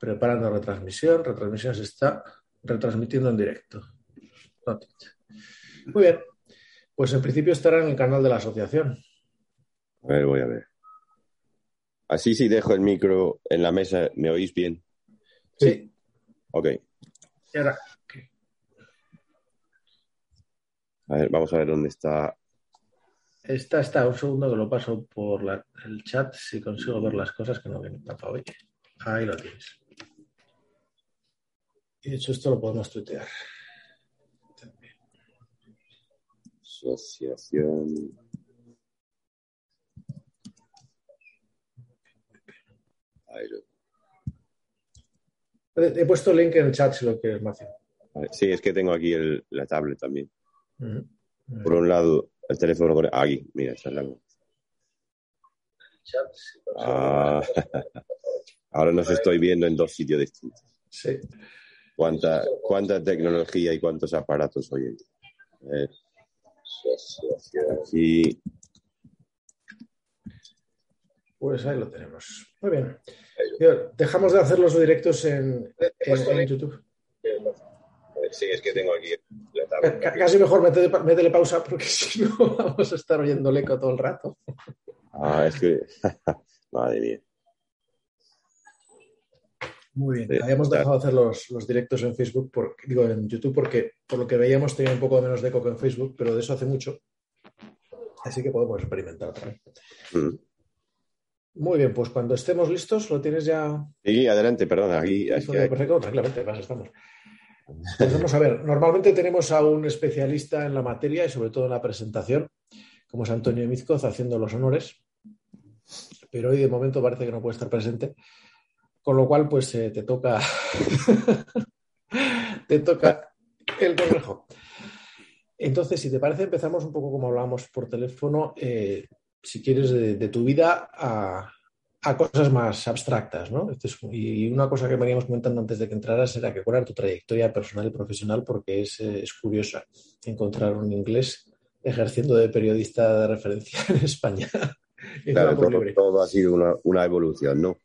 Preparando retransmisión. Retransmisión se está retransmitiendo en directo. Muy bien. Pues en principio estará en el canal de la asociación. A ver, voy a ver. Así si dejo el micro en la mesa, ¿me oís bien? Sí. Ok. Y ahora, A ver, vamos a ver dónde está. esta está, un segundo que lo paso por la- el chat si consigo ver las cosas que no vienen tapado hoy. Ahí lo tienes. Y de hecho esto lo podemos tuitear. También. Asociación. He puesto el link en el chat si lo quieres, Macio. Sí, es que tengo aquí el- la tablet también. Por un lado, el teléfono con. Aquí, mira, está lado. Chat, si Ah, ahora nos estoy viendo en dos sitios distintos. Sí. ¿Cuánta, cuánta tecnología y cuántos aparatos hoy en día? Aquí, Pues ahí lo tenemos. Muy bien. Dejamos de hacer los directos en, en- en YouTube. sí, es que tengo aquí la ca- Casi mejor métele, métele pausa porque si no vamos a estar oyendo el eco todo el rato. Ah, es que. Madre mía. Muy bien. Habíamos dejado de hacer los, los directos en Facebook, por- digo en YouTube, porque por lo que veíamos tenía un poco menos de eco que en Facebook, pero de eso hace mucho. Así que podemos experimentar otra vez. Mm. Muy bien, pues cuando estemos listos, lo tienes ya Sí, adelante, perdón. Aquí, hay- Perfecto, tranquilamente, más estamos. Pues vamos a ver, normalmente tenemos a un especialista en la materia y sobre todo en la presentación, como es Antonio Mizcoz haciendo los honores, pero hoy de momento parece que no puede estar presente, con lo cual pues eh, te toca te toca el consejo. Entonces, si te parece, empezamos un poco como hablábamos por teléfono, eh, si quieres, de, de tu vida a, a cosas más abstractas, ¿no? Esto es- y una cosa que veníamos comentando antes de que entraras era que cuál era tu trayectoria personal y profesional, porque es, eh, es curiosa encontrar un inglés ejerciendo de periodista de referencia en España. Claro, todo ha sido una, una evolución, ¿no?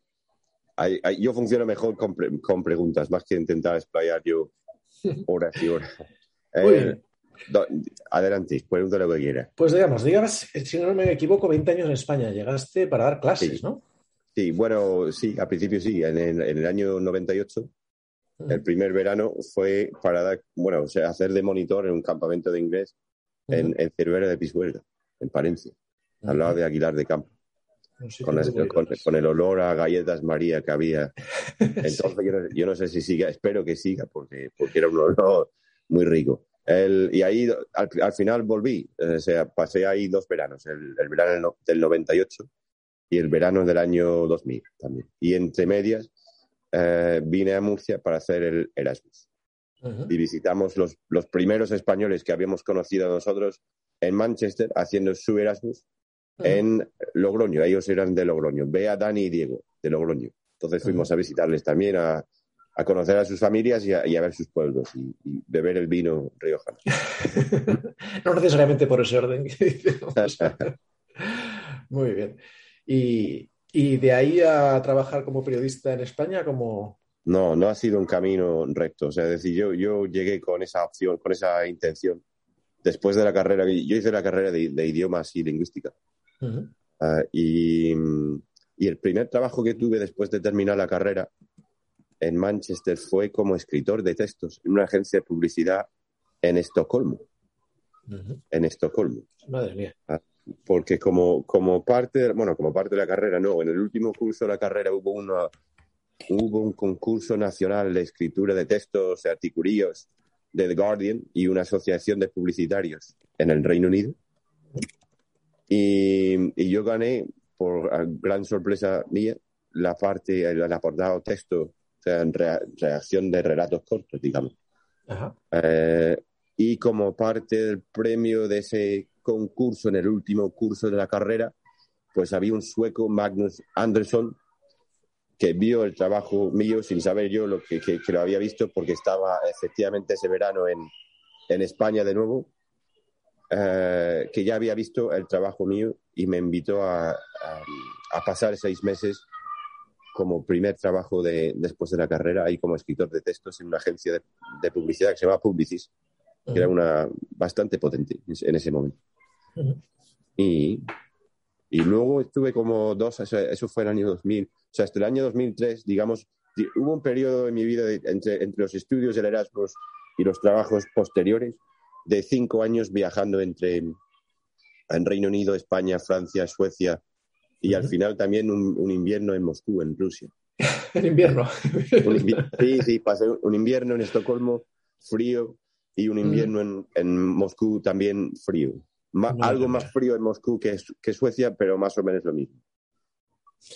Hay- hay- yo funciono mejor con, pre- con preguntas, más que intentar explayar yo horas y horas. Eh, do- adelante, pregunta lo que quiera. Pues digamos, digamos, si no me equivoco, 20 años en España. Llegaste para dar clases, Sí. ¿no? Sí, bueno, sí, al principio sí, en el, en el año 98, el primer verano fue para dar, bueno, o sea, hacer de monitor en un campamento de inglés en, en Cervera de Pisuerga, en Palencia, al lado de Aguilar de Campo, con, el- bonito. con- con el olor a galletas María que había. Entonces yo, no, yo no sé si siga, espero que siga, porque, porque era un olor muy rico. El- y ahí al, al final volví, o sea, pasé ahí dos veranos, el, el verano del no- del 98 y el verano del año 2000 también. Y entre medias eh, vine a Murcia para hacer el Erasmus. Y visitamos los, los primeros españoles que habíamos conocido nosotros en Manchester haciendo su Erasmus en Logroño. Ellos eran de Logroño. Bea, Dani y Diego, de Logroño. Entonces fuimos a visitarles también, a, a conocer a sus familias y a, y a ver sus pueblos y, y beber el vino riojano. no necesariamente por ese orden que decimos. Muy bien. Y, y de ahí a trabajar como periodista en España, como... No, no ha sido un camino recto. O sea, es decir, yo, yo llegué con esa opción, con esa intención. Después de la carrera, yo hice la carrera de, de idiomas y lingüística. Ah, y, y el primer trabajo que tuve después de terminar la carrera en Manchester fue como escritor de textos en una agencia de publicidad en Estocolmo. En Estocolmo. Madre mía. Porque como, como parte, de- bueno, como parte de la carrera, no, en el último curso de la carrera hubo una hubo un concurso nacional de escritura de textos, articulillos de The Guardian y una asociación de publicitarios en el Reino Unido. Y, y yo gané, por gran sorpresa mía, la parte, el, aportado texto, o sea, en rea- reacción de relatos cortos, digamos. Ajá. Eh, y como parte del premio de ese concurso en el último curso de la carrera, pues había un sueco, Magnus Andersson, que vio el trabajo mío sin saber yo lo que, que- que lo había visto porque estaba efectivamente ese verano en, en España de nuevo, eh, que ya había visto el trabajo mío y me invitó a, a- a pasar seis meses como primer trabajo de, después de la carrera ahí como escritor de textos en una agencia de, publicidad que se llama Publicis, que era una bastante potente en ese momento. y, y, luego estuve como dos, eso, fue el año 2000, o sea, hasta el año 2003, digamos, hubo un periodo en mi vida entre, entre los estudios del Erasmus y los trabajos posteriores de cinco años viajando entre en Reino Unido, España, Francia, Suecia y al final también un, invierno en Moscú, en Rusia. ¿En invierno? sí, sí, pasé un invierno en Estocolmo frío y un invierno en, Moscú también frío. algo más frío en Moscú que, que Suecia, pero más o menos lo mismo.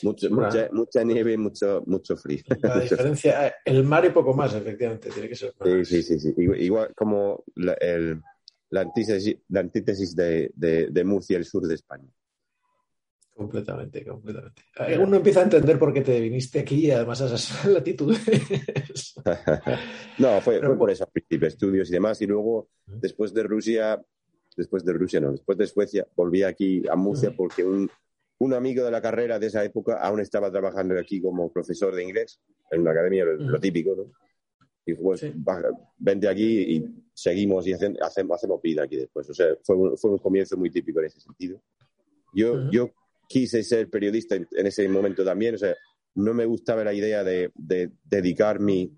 Mucho, mucha, mucha, nieve y mucho, mucho frío. La diferencia, el mar y poco más, efectivamente, tiene que ser. Sí, sí, sí, Igual, como la, el, la antítesis, la antítesis de, de, Murcia, el sur de España. Completamente, completamente. Uno empieza a entender por qué te viniste aquí y además a esas latitudes. no, fue, fue por esos estudios y demás. Y luego, después de Rusia, después de Rusia no, después de Suecia, volví aquí a Murcia porque un, un amigo de la carrera de esa época aún estaba trabajando aquí como profesor de inglés en una academia, lo, típico, ¿no? Y pues, vente aquí y seguimos y hacemos, hacemos vida aquí después. O sea, fue un, fue un comienzo muy típico en ese sentido. Yo, yo quise ser periodista en, ese momento también, o sea, no me gustaba la idea de, de dedicar mi,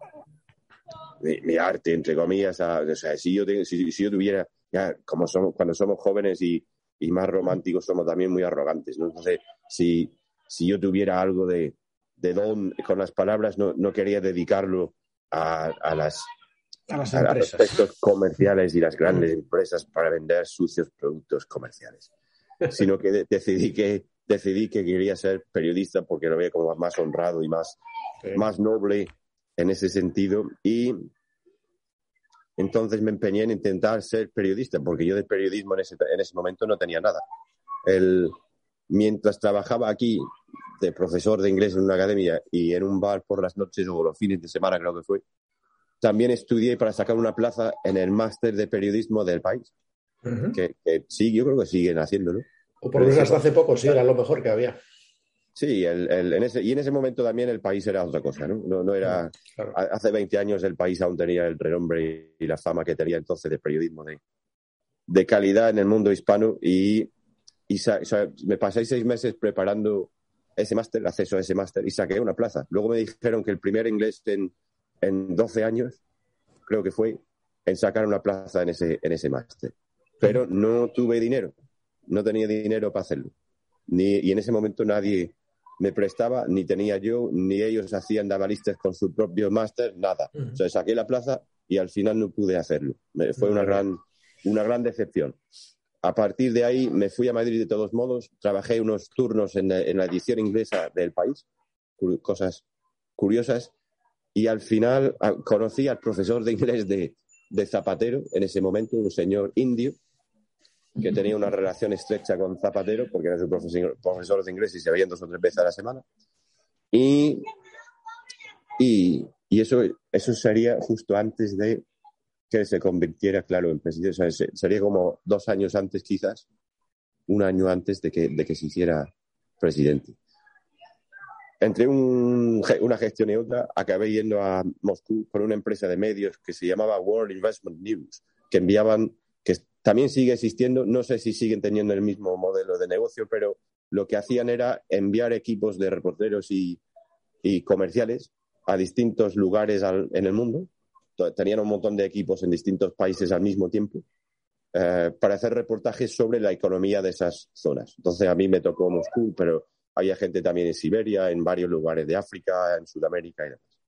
mi, arte, entre comillas, a, o sea, si yo, si, si yo tuviera, ya, como somos, cuando somos jóvenes y y más románticos somos también muy arrogantes, ¿no? Entonces, si, si yo tuviera algo de, de don con las palabras, no, no quería dedicarlo a, a las a los aspectos comerciales y las grandes empresas para vender sucios productos comerciales, sino que decidí que decidí que quería ser periodista porque lo veía como más honrado y más, más noble en ese sentido y entonces me empeñé en intentar ser periodista, porque yo de periodismo en ese, en ese momento no tenía nada. El, mientras trabajaba aquí de profesor de inglés en una academia y en un bar por las noches o los fines de semana, creo que fue, también estudié para sacar una plaza en el máster de periodismo del país. que, sí, yo creo que siguen haciéndolo. O por lo menos hasta hace poco, sí, era lo mejor que había. Sí, el, el, en ese, y en ese momento también el país era otra cosa, ¿no? No, no era, Hace 20 años el país aún tenía el renombre y la fama que tenía entonces de periodismo de, de calidad en el mundo hispano y, y me pasé seis meses preparando ese máster, acceso a ese máster y saqué una plaza. Luego me dijeron que el primer inglés en, en 12 años, creo que fue, en sacar una plaza en ese, en ese máster. Pero no tuve dinero, no tenía dinero para hacerlo. Ni, y en ese momento nadie, me prestaba, ni tenía yo, ni ellos hacían dabalistas con su propio máster, nada. O sea, saqué la plaza y al final no pude hacerlo. fue una gran, una gran decepción. A partir de ahí me fui a Madrid de todos modos, trabajé unos turnos en, la edición inglesa del país, cosas curiosas, y al final conocí al profesor de inglés de, de Zapatero en ese momento, un señor indio, que tenía una relación estrecha con Zapatero, porque era su profesor, de inglés y se veían dos o tres veces a la semana. Y, y, eso, eso sería justo antes de que se convirtiera, claro, en presidente. sería como dos años antes, quizás, un año antes de que, de que se hiciera presidente. Entre una gestión y otra, acabé yendo a Moscú con una empresa de medios que se llamaba World Investment News, que enviaban también sigue existiendo, no sé si siguen teniendo el mismo modelo de negocio, pero lo que hacían era enviar equipos de reporteros y, comerciales a distintos lugares en el mundo. Tenían un montón de equipos en distintos países al mismo tiempo eh, para hacer reportajes sobre la economía de esas zonas. Entonces a mí me tocó Moscú, pero había gente también en Siberia, en varios lugares de África, en Sudamérica y demás.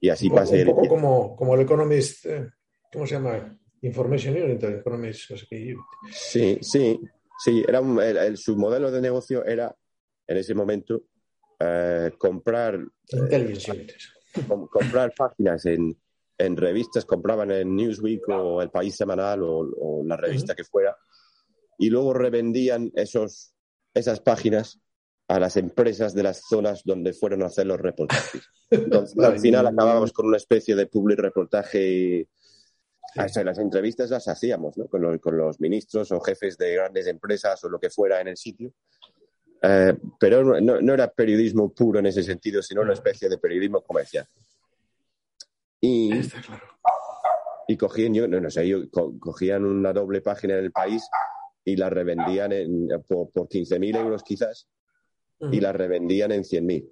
Y así pasé. Un poco como, como el Economist, eh, ¿cómo se llama? Information Unit, Sí, sí, sí. Era su modelo de negocio era, en ese momento, eh, comprar, eh, comprar páginas en, en, revistas, compraban en Newsweek o El País Semanal o, la revista que fuera, y luego revendían esos, esas páginas a las empresas de las zonas donde fueron a hacer los reportajes. Entonces, al final acabábamos con una especie de public reportaje las entrevistas las hacíamos ¿no? con, los, ministros o jefes de grandes empresas o lo que fuera en el sitio. eh, pero no, era periodismo puro en ese sentido, sino una especie de periodismo comercial. Y, y cogían, yo, no, sé, cogían una doble página en el país y la revendían por, por 15.000 euros quizás y la revendían en 100.000.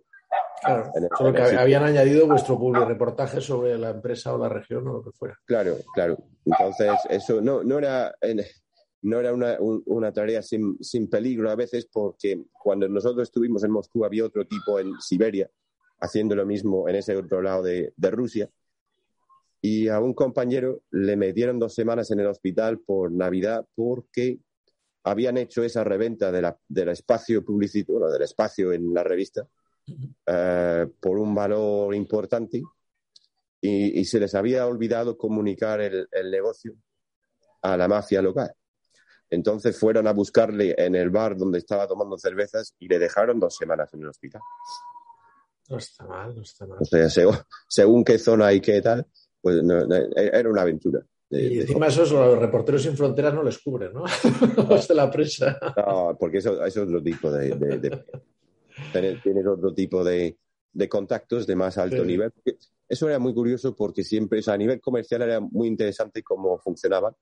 Claro, solo que habían añadido vuestro public reportaje sobre la empresa o la región o lo que fuera. Claro, claro. Entonces, eso no, no era, no era una, una tarea sin, sin, peligro a veces porque cuando nosotros estuvimos en Moscú había otro tipo en Siberia haciendo lo mismo en ese otro lado de, de Rusia y a un compañero le metieron dos semanas en el hospital por Navidad porque habían hecho esa reventa de la, del espacio publicitario, bueno, del espacio en la revista, eh, por un valor importante y, se les había olvidado comunicar el, negocio a la mafia local. Entonces fueron a buscarle en el bar donde estaba tomando cervezas y le dejaron dos semanas en el hospital. No está mal, no está mal. O sea, según, qué zona y qué tal, pues era una aventura. y encima eso los reporteros sin fronteras no les cubren, ¿no? Los de la prensa. No, porque eso, eso es otro tipo de, tienes otro tipo de, contactos de más alto nivel. Eso era muy curioso porque siempre, o sea, a nivel comercial era muy interesante cómo funcionaban,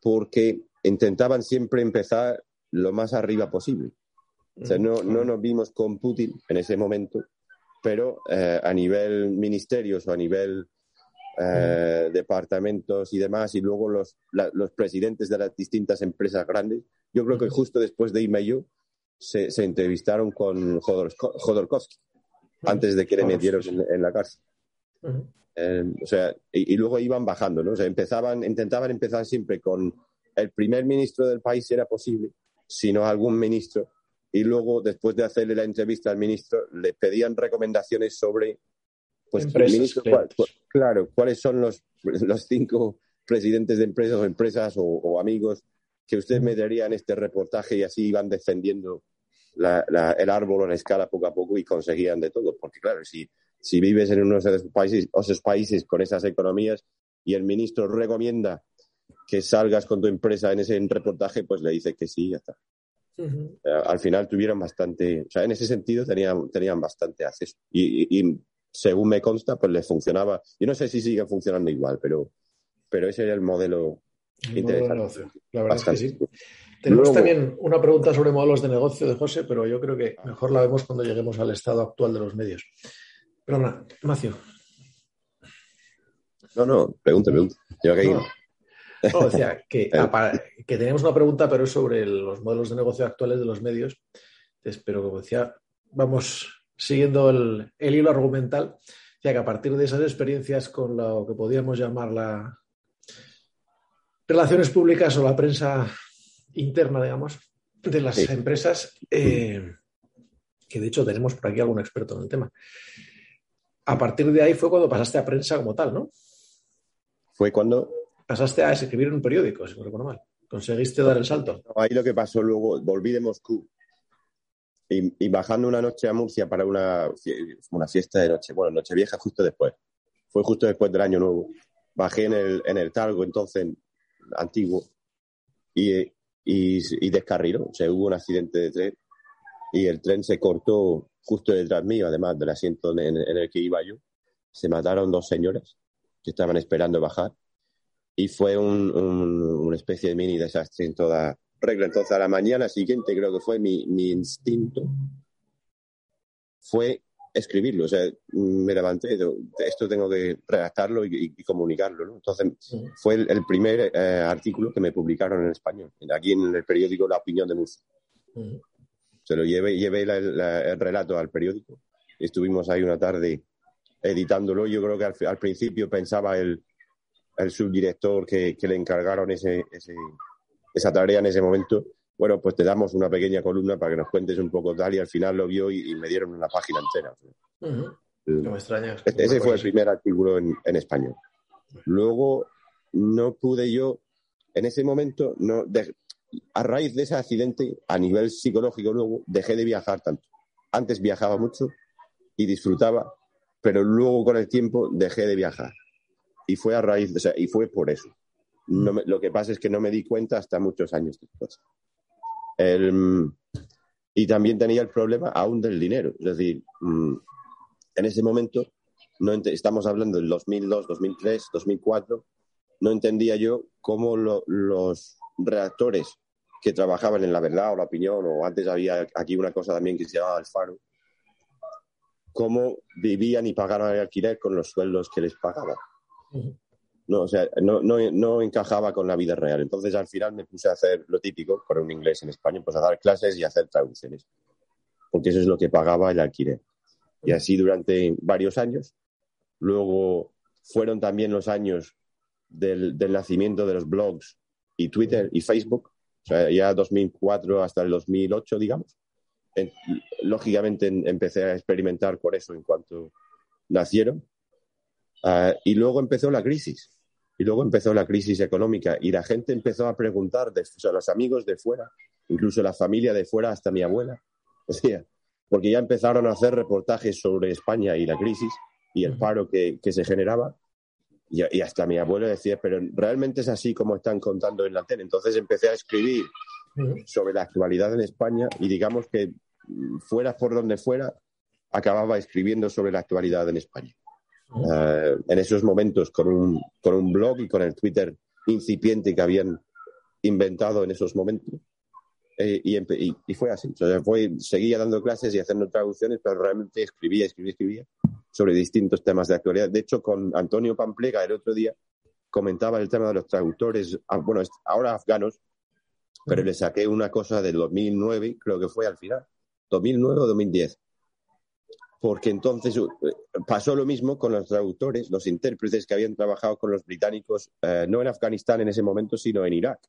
porque intentaban siempre empezar lo más arriba posible. O sea, no, no nos vimos con Putin en ese momento, pero eh, a nivel ministerios o a nivel eh, departamentos y demás, y luego los, los presidentes de las distintas empresas grandes, yo creo que justo después de irme yo, se, se entrevistaron con Jodorkovsky antes de que le metieron en, la cárcel. Eh, o sea, y, luego iban bajando, ¿no? O sea, empezaban, intentaban empezar siempre con el primer ministro del país si era posible, sino algún ministro, y luego, después de hacerle la entrevista al ministro, le pedían recomendaciones sobre, pues, ministro, claro, cuáles son los, los cinco presidentes de empresas o empresas o amigos que usted me daría en este reportaje y así iban defendiendo el árbol en escala poco a poco y conseguían de todo. Porque claro, si, si vives en uno de esos países, esos países con esas economías y el ministro recomienda que salgas con tu empresa en ese reportaje, pues le dice que sí y ya está. Eh, al final tuvieron bastante, o sea, en ese sentido tenían, tenían bastante acceso. Y, y, según me consta, pues les funcionaba. Yo no sé si sigue funcionando igual, pero, pero ese era el modelo la verdad es que sí. Tenemos también una pregunta sobre modelos de negocio de José, pero yo creo que mejor la vemos cuando lleguemos al estado actual de los medios. Perdona, Macio. No, no, pregunta, pregunta. Yo que no. decía que, que, teníamos una pregunta, pero es sobre los modelos de negocio actuales de los medios. Pero como decía, vamos siguiendo el, el hilo argumental, ya que a partir de esas experiencias con lo que podíamos llamar la, relaciones públicas o la prensa interna, digamos, de las empresas, eh, que de hecho tenemos por aquí algún experto en el tema. A partir de ahí fue cuando pasaste a prensa como tal, ¿no? Fue cuando... Pasaste a escribir en un periódico, si me recuerdo mal. ¿Conseguiste dar el salto? ahí lo que pasó luego, volví de Moscú y, bajando una noche a Murcia para una, una fiesta de noche, bueno, noche vieja justo después. Fue justo después del año nuevo. Bajé en el, en el Talgo, entonces antiguo y, y, descarriló. O sea, hubo un accidente de tren y el tren se cortó justo detrás mío, además del asiento en, el que iba yo. Se mataron dos señoras que estaban esperando bajar y fue una especie de mini desastre en toda regla. Entonces, a la mañana siguiente, creo que fue mi, mi instinto, fue escribirlo. O sea, me levanté, esto tengo que redactarlo y, comunicarlo. ¿no? Entonces, fue el, primer eh, artículo que me publicaron en español, aquí en el periódico La Opinión de Murcia. Se lo llevé, llevé el relato al periódico. Estuvimos ahí una tarde editándolo. Yo creo que al, principio pensaba el, el subdirector que, le encargaron ese, esa tarea en ese momento bueno, pues te damos una pequeña columna para que nos cuentes un poco tal y al final lo vio y, me dieron una página entera. No me extrañas. Ese fue el primer artículo en, español. Luego no pude yo, en ese momento, no, a raíz de ese accidente, a nivel psicológico luego, dejé de viajar tanto. Antes viajaba mucho y disfrutaba, pero luego con el tiempo dejé de viajar. Y fue a raíz, o sea, y fue por eso. lo que pasa es que no me di cuenta hasta muchos años después y también tenía el problema aún del dinero. Es decir, mm, en ese momento, no estamos hablando del 2002, 2003, 2004, no entendía yo cómo los redactores que trabajaban en La Verdad o La Opinión, o antes había aquí una cosa también que se llamaba El Faro, cómo vivían y pagaban el alquiler con los sueldos que les pagaban. No, o sea, no, no, no, encajaba con la vida real. Entonces, al final me puse a hacer lo típico, con un inglés en España, pues a dar clases y hacer traducciones. Porque eso es lo que pagaba el alquiler. Y así durante varios años. Luego fueron también los años del, del nacimiento de los blogs y Twitter y Facebook. O sea, ya 2004 hasta el 2008, digamos. lógicamente empecé a experimentar con eso en cuanto nacieron. Ah, y luego empezó la crisis. Y luego empezó la crisis económica y la gente empezó a preguntar, de, o sea, los amigos de fuera, incluso la familia de fuera, hasta mi abuela, decía, porque ya empezaron a hacer reportajes sobre España y la crisis y el paro que, que se generaba. Y, y, hasta mi abuelo decía, pero realmente es así como están contando en la tele. Entonces empecé a escribir sobre la actualidad en España y digamos que mm, fuera por donde fuera, acababa escribiendo sobre la actualidad en España. Eh, en esos momentos con un, con un blog y con el Twitter incipiente que habían inventado en esos momentos. Eh, y, y, fue así. fue, seguía dando clases y haciendo traducciones, pero realmente escribía, escribía, escribía sobre distintos temas de actualidad. De hecho, con Antonio Pamplega el otro día comentaba el tema de los traductores, ah, bueno, ahora afganos, pero le saqué una cosa del 2009, creo que fue al final, 2009 o 2010, porque entonces uh, pasó lo mismo con los traductores, los intérpretes que habían trabajado con los británicos, eh, no en Afganistán en ese momento, sino en Irak.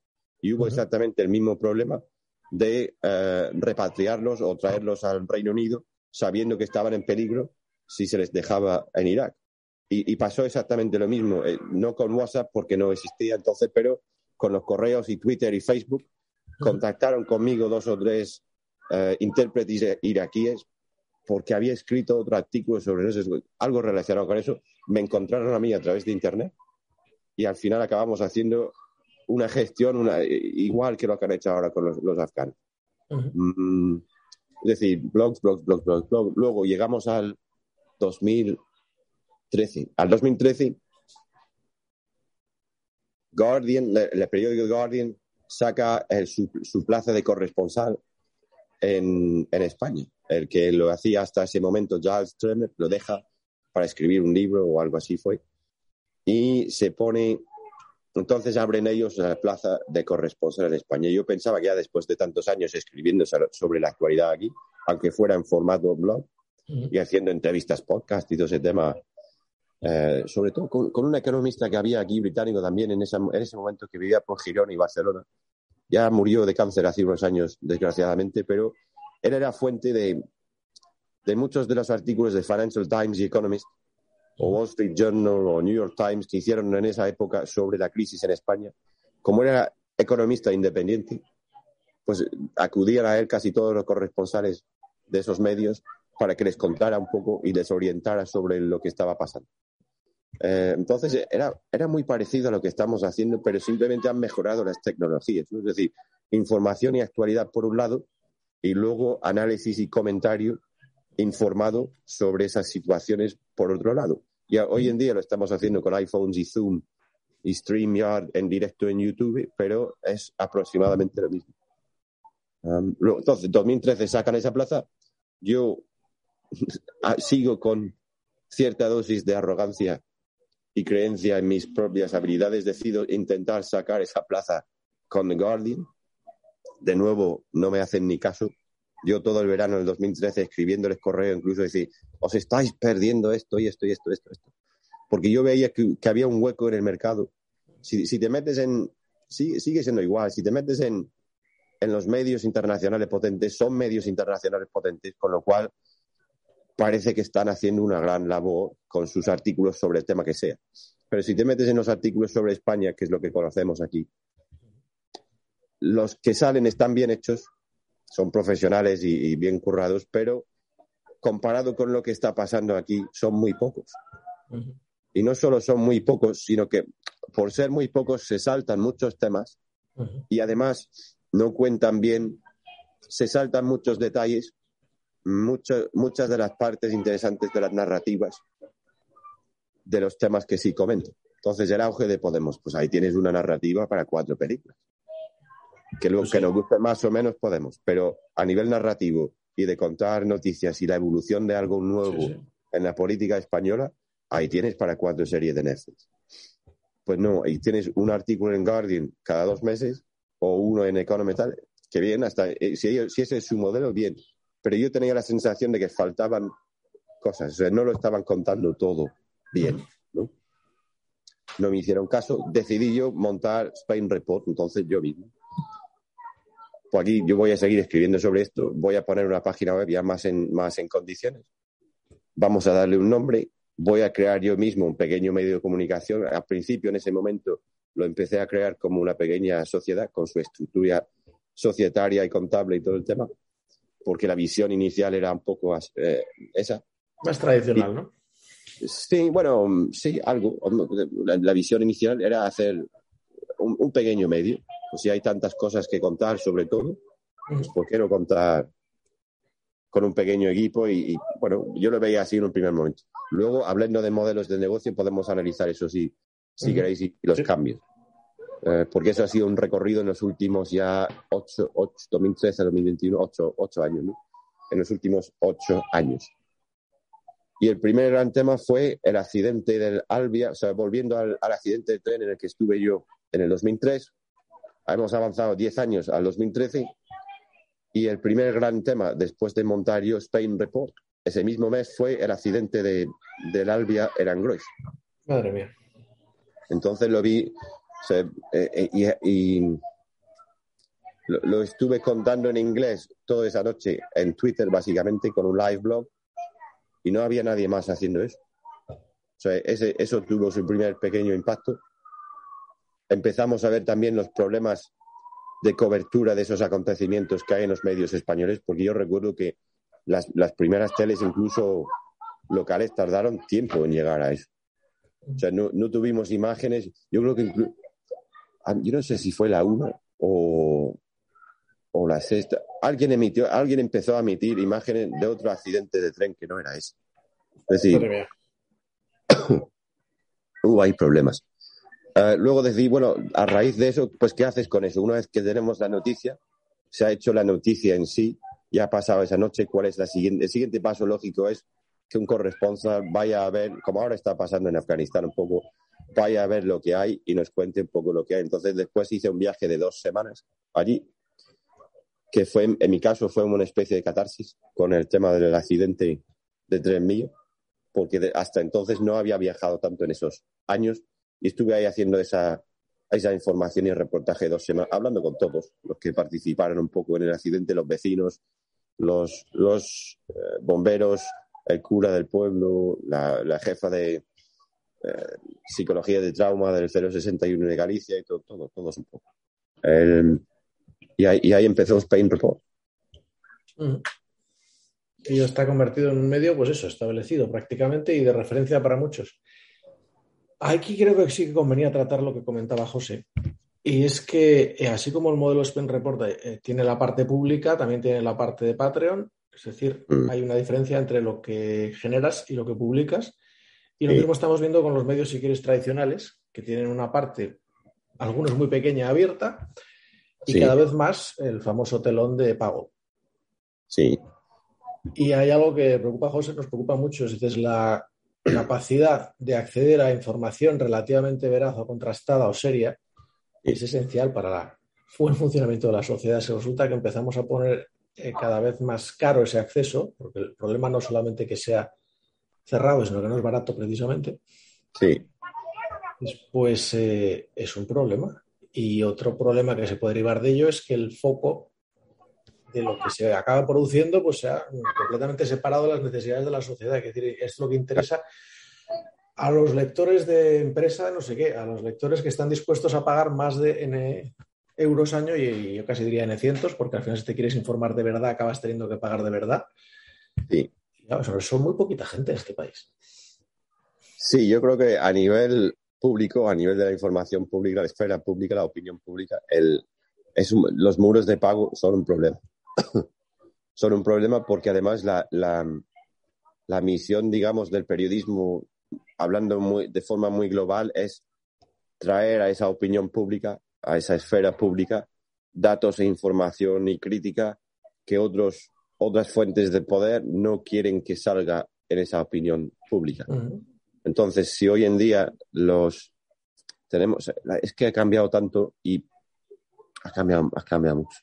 Y hubo exactamente el mismo problema de eh, repatriarlos o traerlos al Reino Unido sabiendo que estaban en peligro si se les dejaba en Irak. Y, pasó exactamente lo mismo, eh, no con WhatsApp porque no existía entonces, pero con los correos y Twitter y Facebook, contactaron conmigo dos o tres intérpretes iraquíes porque había escrito otro artículo sobre eso, algo relacionado con eso, me encontraron a mí a través de Internet y al final acabamos haciendo una gestión una, igual que lo que han hecho ahora con los, afganos. Mm, es decir, blogs, blogs, blogs, blogs, blogs. Luego llegamos al 2013. Al 2013, Guardian, el periódico Guardian saca su, plaza de corresponsal en España el que lo hacía hasta ese momento, Giles Turner, lo deja para escribir un libro o algo así fue. Y se pone, entonces abren ellos la plaza de corresponsal en España. Yo pensaba que ya después de tantos años escribiendo sobre la actualidad aquí, aunque fuera en formato blog y haciendo entrevistas, podcast y todo ese tema, eh, sobre todo con, un economista que había aquí británico también en, en ese momento que vivía por Girona y Barcelona. Ya murió de cáncer hace unos años, desgraciadamente, pero él era fuente de, muchos de los artículos de Financial Times y Economist, o Wall Street Journal o New York Times que hicieron en esa época sobre la crisis en España. Como era economista independiente, pues acudían a él casi todos los corresponsales de esos medios para que les contara un poco y les orientara sobre lo que estaba pasando. Eh, entonces era, era muy parecido a lo que estamos haciendo, pero simplemente han mejorado las tecnologías. Es decir, información y actualidad por un lado y luego análisis y comentario informado sobre esas situaciones por otro lado. Y hoy en día lo estamos haciendo con iPhones y Zoom y StreamYard en directo en YouTube, pero es aproximadamente lo mismo. Um, entonces, 2013 sacan esa plaza. Yo sigo con cierta dosis de arrogancia y creencia en mis propias habilidades. Decido intentar sacar esa plaza con The Guardian de nuevo no me hacen ni caso. Yo todo el verano del 2013 escribiéndoles correo, incluso decir, os estáis perdiendo esto y esto y esto, esto, esto. Porque yo veía que, había un hueco en el mercado. Si, te metes en, sigue siendo igual, si te metes en, en los medios internacionales potentes, son medios internacionales potentes, con lo cual parece que están haciendo una gran labor con sus artículos sobre el tema que sea. Pero si te metes en los artículos sobre España, que es lo que conocemos aquí, los que salen están bien hechos, son profesionales y, bien currados, pero comparado con lo que está pasando aquí, son muy pocos. Y no solo son muy pocos, sino que por ser muy pocos se saltan muchos temas y además no cuentan bien se saltan muchos detalles, muchas de las partes interesantes de las narrativas de los temas que sí comento. Entonces, el auge de Podemos, pues ahí tienes una narrativa para cuatro películas. Que, lo, que nos guste más o menos podemos, pero a nivel narrativo y de contar noticias y la evolución de algo nuevo en la política española, ahí tienes para cuatro series de Netflix. Pues no, ahí tienes un artículo en Guardian cada dos meses o uno en Economy tal, que bien, hasta eh, si, si ese es su modelo, bien. Pero yo tenía la sensación de que faltaban cosas, no lo estaban contando todo bien, ¿no? No me hicieron caso, decidí yo montar Spain Report, entonces yo mismo. Pues aquí yo voy a seguir escribiendo sobre esto, voy a poner una página web ya más en, más en condiciones. Vamos a darle un nombre, voy a crear yo mismo un pequeño medio de comunicación. Al principio, en ese momento, lo empecé a crear como una pequeña sociedad con su estructura societaria y contable y todo el tema, porque la visión inicial era un poco eh, esa. Más tradicional, ¿no? Sí, bueno, sí, algo. La, visión inicial era hacer un, pequeño medio. Pues si hay tantas cosas que contar sobre todo, pues ¿por qué no contar con un pequeño equipo? Y, bueno, yo lo veía así en un primer momento. Luego, hablando de modelos de negocio, podemos analizar eso sí, si queréis, y los cambios. Eh, porque eso ha sido un recorrido en los últimos ya 8, 8 2013 2021, 8, 8 años, ¿no? En los últimos 8 años. Y el primer gran tema fue el accidente del Albia, o sea, volviendo al, accidente de tren en el que estuve yo en el 2003. Hemos avanzado 10 años al 2013 y el primer gran tema después de montar yo Spain Report, ese mismo mes fue el accidente de, del Albia Erangrois. Madre mía. Entonces lo vi eh, eh, y, lo, estuve contando en inglés toda esa noche en Twitter, básicamente, con un live blog, y no había nadie más haciendo eso. O sea, ese, eso tuvo su primer pequeño impacto. Empezamos a ver también los problemas de cobertura de esos acontecimientos que hay en los medios españoles, porque yo recuerdo que las, las primeras teles, incluso locales, tardaron tiempo en llegar a eso. O sea, no, no tuvimos imágenes. Yo creo que yo no sé si fue la una o, o la sexta, alguien emitió, alguien empezó a emitir imágenes de otro accidente de tren que no era ese. Es decir, hubo ahí problemas. Uh, luego decir, bueno, a raíz de eso, pues ¿qué haces con eso? Una vez que tenemos la noticia, se ha hecho la noticia en sí, ya ha pasado esa noche, ¿cuál es la siguiente? El siguiente paso lógico es que un corresponsal vaya a ver, como ahora está pasando en Afganistán un poco, vaya a ver lo que hay y nos cuente un poco lo que hay. Entonces después hice un viaje de dos semanas allí, que fue, en mi caso, fue una especie de catarsis con el tema del accidente de tren mío, porque hasta entonces no había viajado tanto en esos años y estuve ahí haciendo esa, esa información y reportaje de dos semanas, hablando con todos los que participaron un poco en el accidente, los vecinos, los, los eh, bomberos, el cura del pueblo, la jefa de, eh, psicología de trauma del 061 de Galicia y todo, todo, todos un poco. y, ahí, empezó Spain Report. Mm. Y está convertido en un medio, pues eso, establecido prácticamente y de referencia para muchos. Aquí creo que sí que convenía tratar lo que comentaba José. Y es que, eh, así como el modelo Spain Report eh, tiene la parte pública, también tiene la parte de Patreon. Es decir, mm. hay una diferencia entre lo que generas y lo que publicas. Y lo mismo estamos viendo con los medios, si quieres, tradicionales, que tienen una parte, algunos muy pequeña, abierta, y cada vez más el famoso telón de pago. Sí. Y hay algo que preocupa a José, nos preocupa mucho, es la capacidad de acceder a información relativamente veraz o contrastada o seria, es esencial para el buen funcionamiento de la sociedad. Se resulta que empezamos a poner eh, cada vez más caro ese acceso, porque el problema no solamente que sea cerrado, sino que no es barato precisamente, sí. pues eh, es un problema. Y otro problema que se puede derivar de ello es que el foco de lo que se acaba produciendo pues sea completamente separado de las necesidades de la sociedad. Es decir, es lo que interesa a los lectores de empresa, no sé qué, a los lectores que están dispuestos a pagar más de N euros año y yo casi diría N cientos, porque al final si te quieres informar de verdad acabas teniendo que pagar de verdad. Sí son muy poquita gente en este país. Sí, yo creo que a nivel público, a nivel de la información pública, la esfera pública, la opinión pública, el, es los muros de pago son un problema. son un problema porque además la, la, la misión, digamos, del periodismo, hablando muy, de forma muy global, es traer a esa opinión pública, a esa esfera pública, datos e información y crítica que otros, otras fuentes de poder no quieren que salga en esa opinión pública. Entonces, si hoy en día los tenemos, es que ha cambiado tanto y ha cambiado, ha cambiado mucho.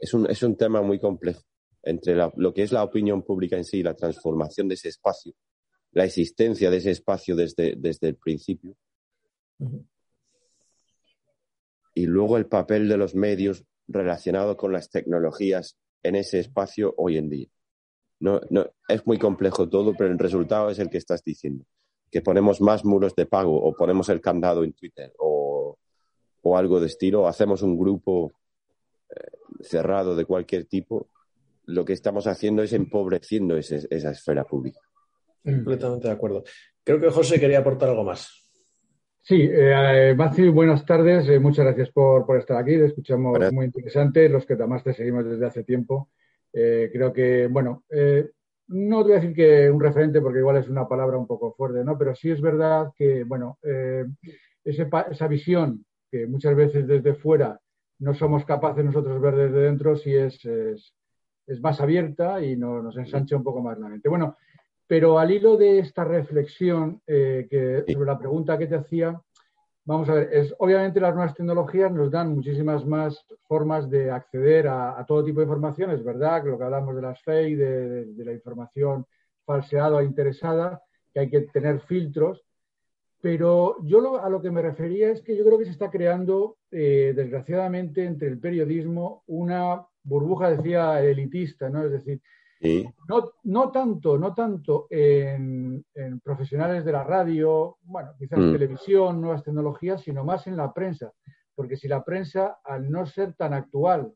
Es un, es un tema muy complejo entre lo que es la opinión pública en sí, la transformación de ese espacio, la existencia de ese espacio desde, desde el principio, y luego el papel de los medios relacionado con las tecnologías en ese espacio hoy en día. No, no, es muy complejo todo, pero el resultado es el que estás diciendo. Que ponemos más muros de pago o ponemos el candado en Twitter o, o algo de estilo, o hacemos un grupo eh, cerrado de cualquier tipo, lo que estamos haciendo es empobreciendo esa esfera pública. Completamente de acuerdo. Creo que José quería aportar algo más. Sí, eh, Matthew, buenas tardes. Eh, muchas gracias por, por, estar aquí. Te escuchamos muy interesante. Los que además te seguimos desde hace tiempo. Eh, creo que, bueno, eh, no te voy a decir que un referente porque igual es una palabra un poco fuerte, ¿no? Pero sí es verdad que, bueno, ese, esa visión que muchas veces desde fuera no somos capaces nosotros ver desde dentro, sí es, es, es más abierta y no, nos ensancha un poco más la mente. Bueno, pero al hilo de esta reflexión eh, que, sobre la pregunta que te hacía, vamos a ver, es, obviamente las nuevas tecnologías nos dan muchísimas más formas de acceder a, a todo tipo de información, es verdad, que lo que hablamos de las fake, de, de, de la información falseada o interesada, que hay que tener filtros, pero yo lo, a lo que me refería es que yo creo que se está creando, eh, desgraciadamente, entre el periodismo una burbuja, decía, elitista, ¿no? Es decir, sí. no, no, tanto, no tanto en, en, profesionales de la radio, bueno, quizás mm. televisión, nuevas tecnologías, sino más en la prensa. Porque si la prensa, al no ser tan actual,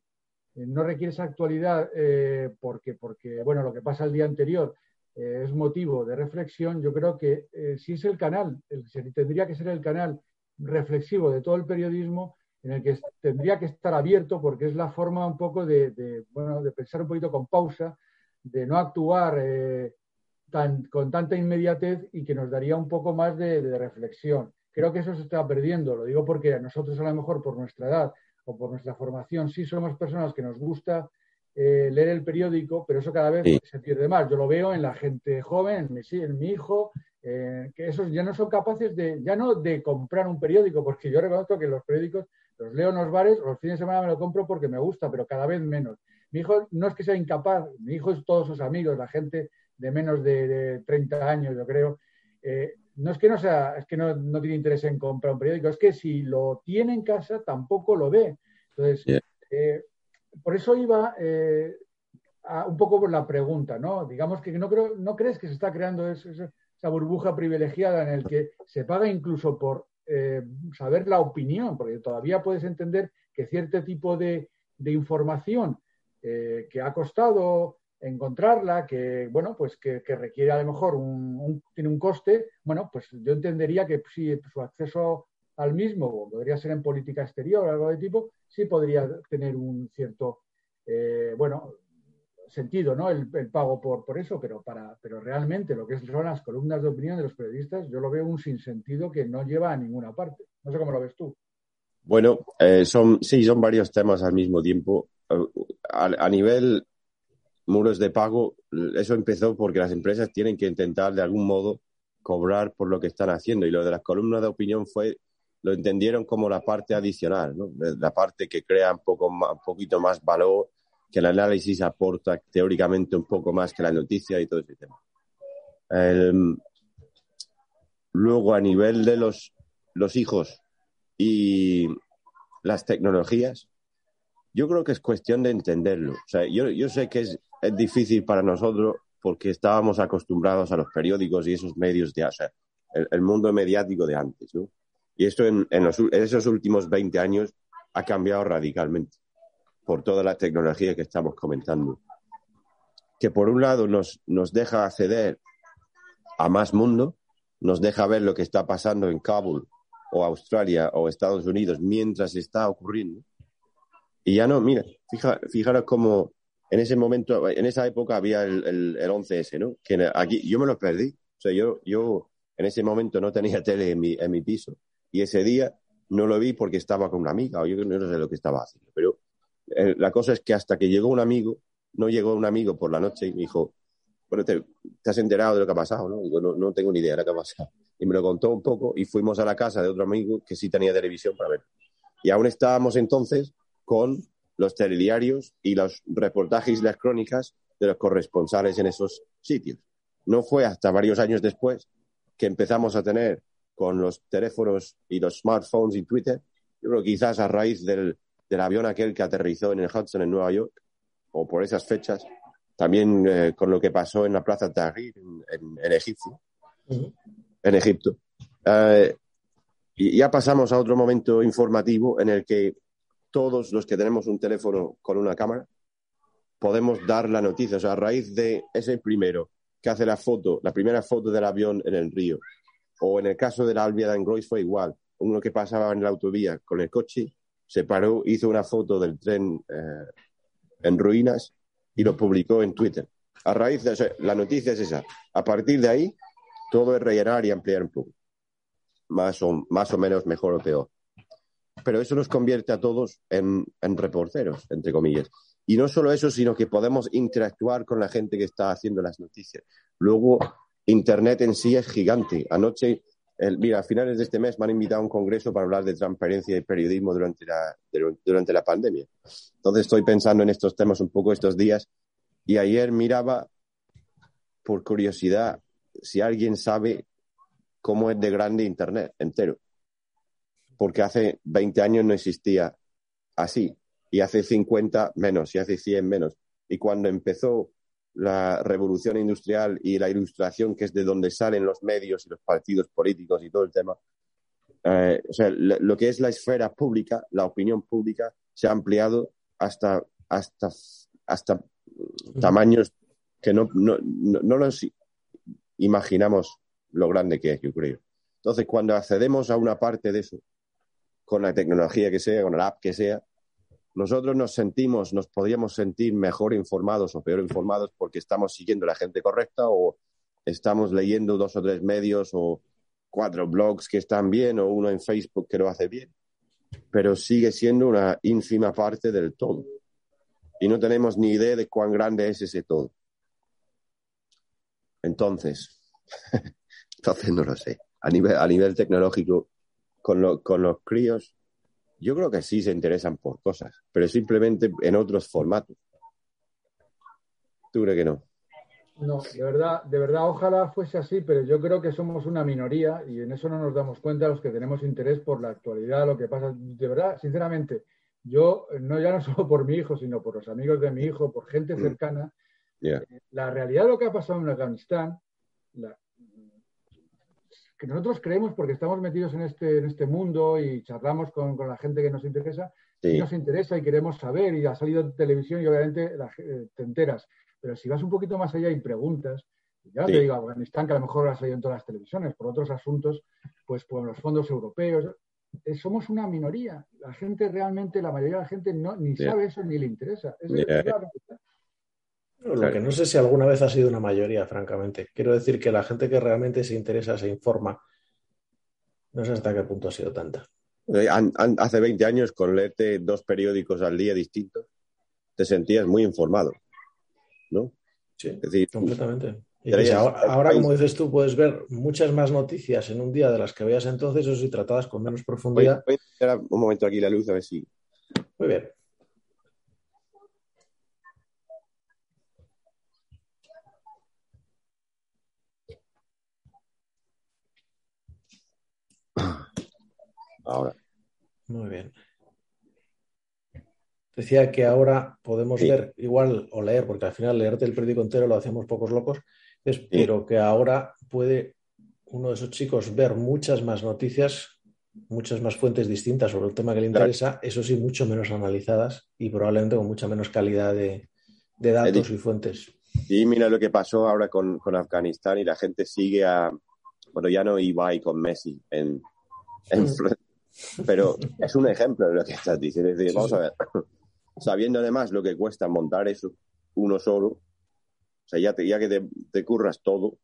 eh, no requiere esa actualidad eh, porque, porque, bueno, lo que pasa el día anterior eh, es motivo de reflexión, yo creo que eh, si es el canal, el, tendría que ser el canal reflexivo de todo el periodismo en el que tendría que estar abierto porque es la forma un poco de, de bueno, de pensar un poquito con pausa, de no actuar eh, tan, con tanta inmediatez y que nos daría un poco más de, de, reflexión. Creo que eso se está perdiendo, lo digo porque nosotros a lo mejor por nuestra edad o por nuestra formación sí somos personas que nos gusta eh, leer el periódico, pero eso cada vez sí. se pierde más. Yo lo veo en la gente joven, en mi, en mi hijo, eh, que esos ya no son capaces de, ya no de comprar un periódico, porque yo reconozco que los periódicos los leo en los bares, los fines de semana me lo compro porque me gusta, pero cada vez menos. Mi hijo no es que sea incapaz, mi hijo es todos sus amigos, la gente de menos de, de 30 años, yo creo. Eh, no es que no sea, es que no, no, tiene interés en comprar un periódico, es que si lo tiene en casa tampoco lo ve. Entonces, yeah. eh, por eso iba eh, a, un poco por la pregunta, ¿no? Digamos que no, creo, no crees que se está creando esa, esa burbuja privilegiada en el que se paga incluso por eh, saber la opinión, porque todavía puedes entender que cierto tipo de, de información eh, que ha costado encontrarla, que bueno, pues que, requiere a lo mejor un, tiene un coste, bueno, pues yo entendería que sí, su acceso al mismo, podría ser en política exterior o algo de tipo, sí podría tener un cierto, eh, bueno, sentido, ¿no? El, el, pago por, por eso, pero, para, pero realmente lo que son las columnas de opinión de los periodistas, yo lo veo un sinsentido que no lleva a ninguna parte. No sé cómo lo ves tú. Bueno, eh, son, sí, son varios temas al mismo tiempo. A, a, nivel muros de pago, eso empezó porque las empresas tienen que intentar de algún modo cobrar por lo que están haciendo y lo de las columnas de opinión fue lo entendieron como la parte adicional, la parte que crea un, poco más, un poquito más valor, que el análisis aporta teóricamente un poco más que la noticia y todo ese tema. Luego, a nivel de los, los hijos y las tecnologías, yo creo que es cuestión de entenderlo. O sea, yo, yo sé que es, es difícil para nosotros porque estábamos acostumbrados a los periódicos y esos medios de, o sea, el, el mundo mediático de antes, ¿no? Y esto en, en, los, en, esos últimos 20 años ha cambiado radicalmente por toda la tecnología que estamos comentando. Que por un lado nos, nos deja acceder a más mundo, nos deja ver lo que está pasando en Kabul o Australia o Estados Unidos mientras está ocurriendo. Y ya no, mira, fija, fijaros cómo en ese momento, en esa época había el, el, el 11S, ¿no? Que aquí yo me lo perdí. O sea, yo, yo en ese momento no tenía tele en mi, en mi piso y ese día no lo vi porque estaba con una amiga o yo no sé lo que estaba haciendo. Pero eh, la cosa es que hasta que llegó un amigo, no llegó un amigo por la noche y me dijo, bueno, te, has enterado de lo que ha pasado, ¿no? Digo, no, no tengo ni idea de lo que ha pasado. Y me lo contó un poco y fuimos a la casa de otro amigo que sí tenía televisión para ver. Y aún estábamos entonces con los telediarios y los reportajes y las crónicas de los corresponsales en esos sitios. No fue hasta varios años después que empezamos a tener con los teléfonos y los smartphones y Twitter, yo creo quizás a raíz del, del avión aquel que aterrizó en el Hudson en Nueva York, o por esas fechas, también eh, con lo que pasó en la Plaza Tahrir en, en, Egipto. En Egipto. Eh, y ya pasamos a otro momento informativo en el que todos los que tenemos un teléfono con una cámara podemos dar la noticia. O sea, a raíz de ese primero que hace la foto, la primera foto del avión en el río, o en el caso de la Albia de fue igual, uno que pasaba en la autovía con el coche, se paró, hizo una foto del tren eh, en ruinas y lo publicó en Twitter. A raíz de eso, la noticia es esa. A partir de ahí, todo es rellenar y ampliar un poco. Más o, más o menos mejor o peor pero eso nos convierte a todos en, reporteros, entre comillas. Y no solo eso, sino que podemos interactuar con la gente que está haciendo las noticias. Luego, Internet en sí es gigante. Anoche, mira, a finales de este mes me han invitado a un congreso para hablar de transparencia y periodismo durante la, durante la pandemia. Entonces estoy pensando en estos temas un poco estos días y ayer miraba, por curiosidad, si alguien sabe cómo es de grande Internet entero porque hace 20 años no existía así, y hace 50 menos, y hace 100 menos. Y cuando empezó la revolución industrial y la ilustración, que es de donde salen los medios y los partidos políticos y todo el tema, eh, o sea, lo que es la esfera pública, la opinión pública, se ha ampliado hasta, hasta, hasta tamaños que no, no, no, no los imaginamos lo grande que es, yo creo. Entonces, cuando accedemos a una parte de eso, con la tecnología que sea, con la app que sea, nosotros nos sentimos, nos podríamos sentir mejor informados o peor informados porque estamos siguiendo la gente correcta o estamos leyendo dos o tres medios o cuatro blogs que están bien o uno en Facebook que lo hace bien. Pero sigue siendo una ínfima parte del todo. Y no tenemos ni idea de cuán grande es ese todo. Entonces, entonces no lo sé. A nivel, a nivel tecnológico, con, con los críos, yo creo que sí se interesan por cosas, pero simplemente en otros formatos. ¿Tú crees que no? No, de verdad, de verdad, ojalá fuese así, pero yo creo que somos una minoría y en eso no nos damos cuenta los que tenemos interés por la actualidad, lo que pasa. De verdad, sinceramente, yo, no ya no solo por mi hijo, sino por los amigos de mi hijo, por gente mm. cercana, eh, la realidad de lo que ha pasado en Afganistán, la, que nosotros creemos porque estamos metidos en este, en este mundo y charlamos con, con la gente que nos interesa, y nos interesa y queremos saber, y ha salido en televisión y obviamente eh, te enteras. Pero si vas un poquito más allá y preguntas, ya te digo, Afganistán, que a lo mejor ha salido en todas las televisiones, por otros asuntos, pues por los fondos europeos, eh, somos una minoría. La gente realmente, la mayoría de la gente no, ni sabe eso ni le interesa. Es, lo que no sé si alguna vez ha sido una mayoría, francamente. Quiero decir que la gente que realmente se interesa, se informa, no sé hasta qué punto ha sido tanta. Eh, hace 20 años, con leerte dos periódicos al día distintos, te sentías muy informado, ¿no? Sí, completamente. ahora, como dices tú, puedes ver muchas más noticias en un día de las que veías entonces, o si tratadas con menos profundidad. Voy, a un momento aquí la luz, a ver si. Muy bien. Ahora. Muy bien. Decía que ahora podemos ver igual o leer, porque al final leerte el periódico entero lo hacemos pocos locos, pero que ahora puede uno de esos chicos ver muchas más noticias, muchas más fuentes distintas sobre el tema que le interesa, eso sí, mucho menos analizadas y probablemente con mucha menos calidad de, datos y fuentes. Y mira lo que pasó ahora con, con, Afganistán y la gente sigue a, bueno, ya no Ibai con Messi en, en, pero es un ejemplo de lo que estás diciendo. vamos a ver. sabiendo además lo que cuesta montar eso uno solo, o sea, ya, ya que te, curras todo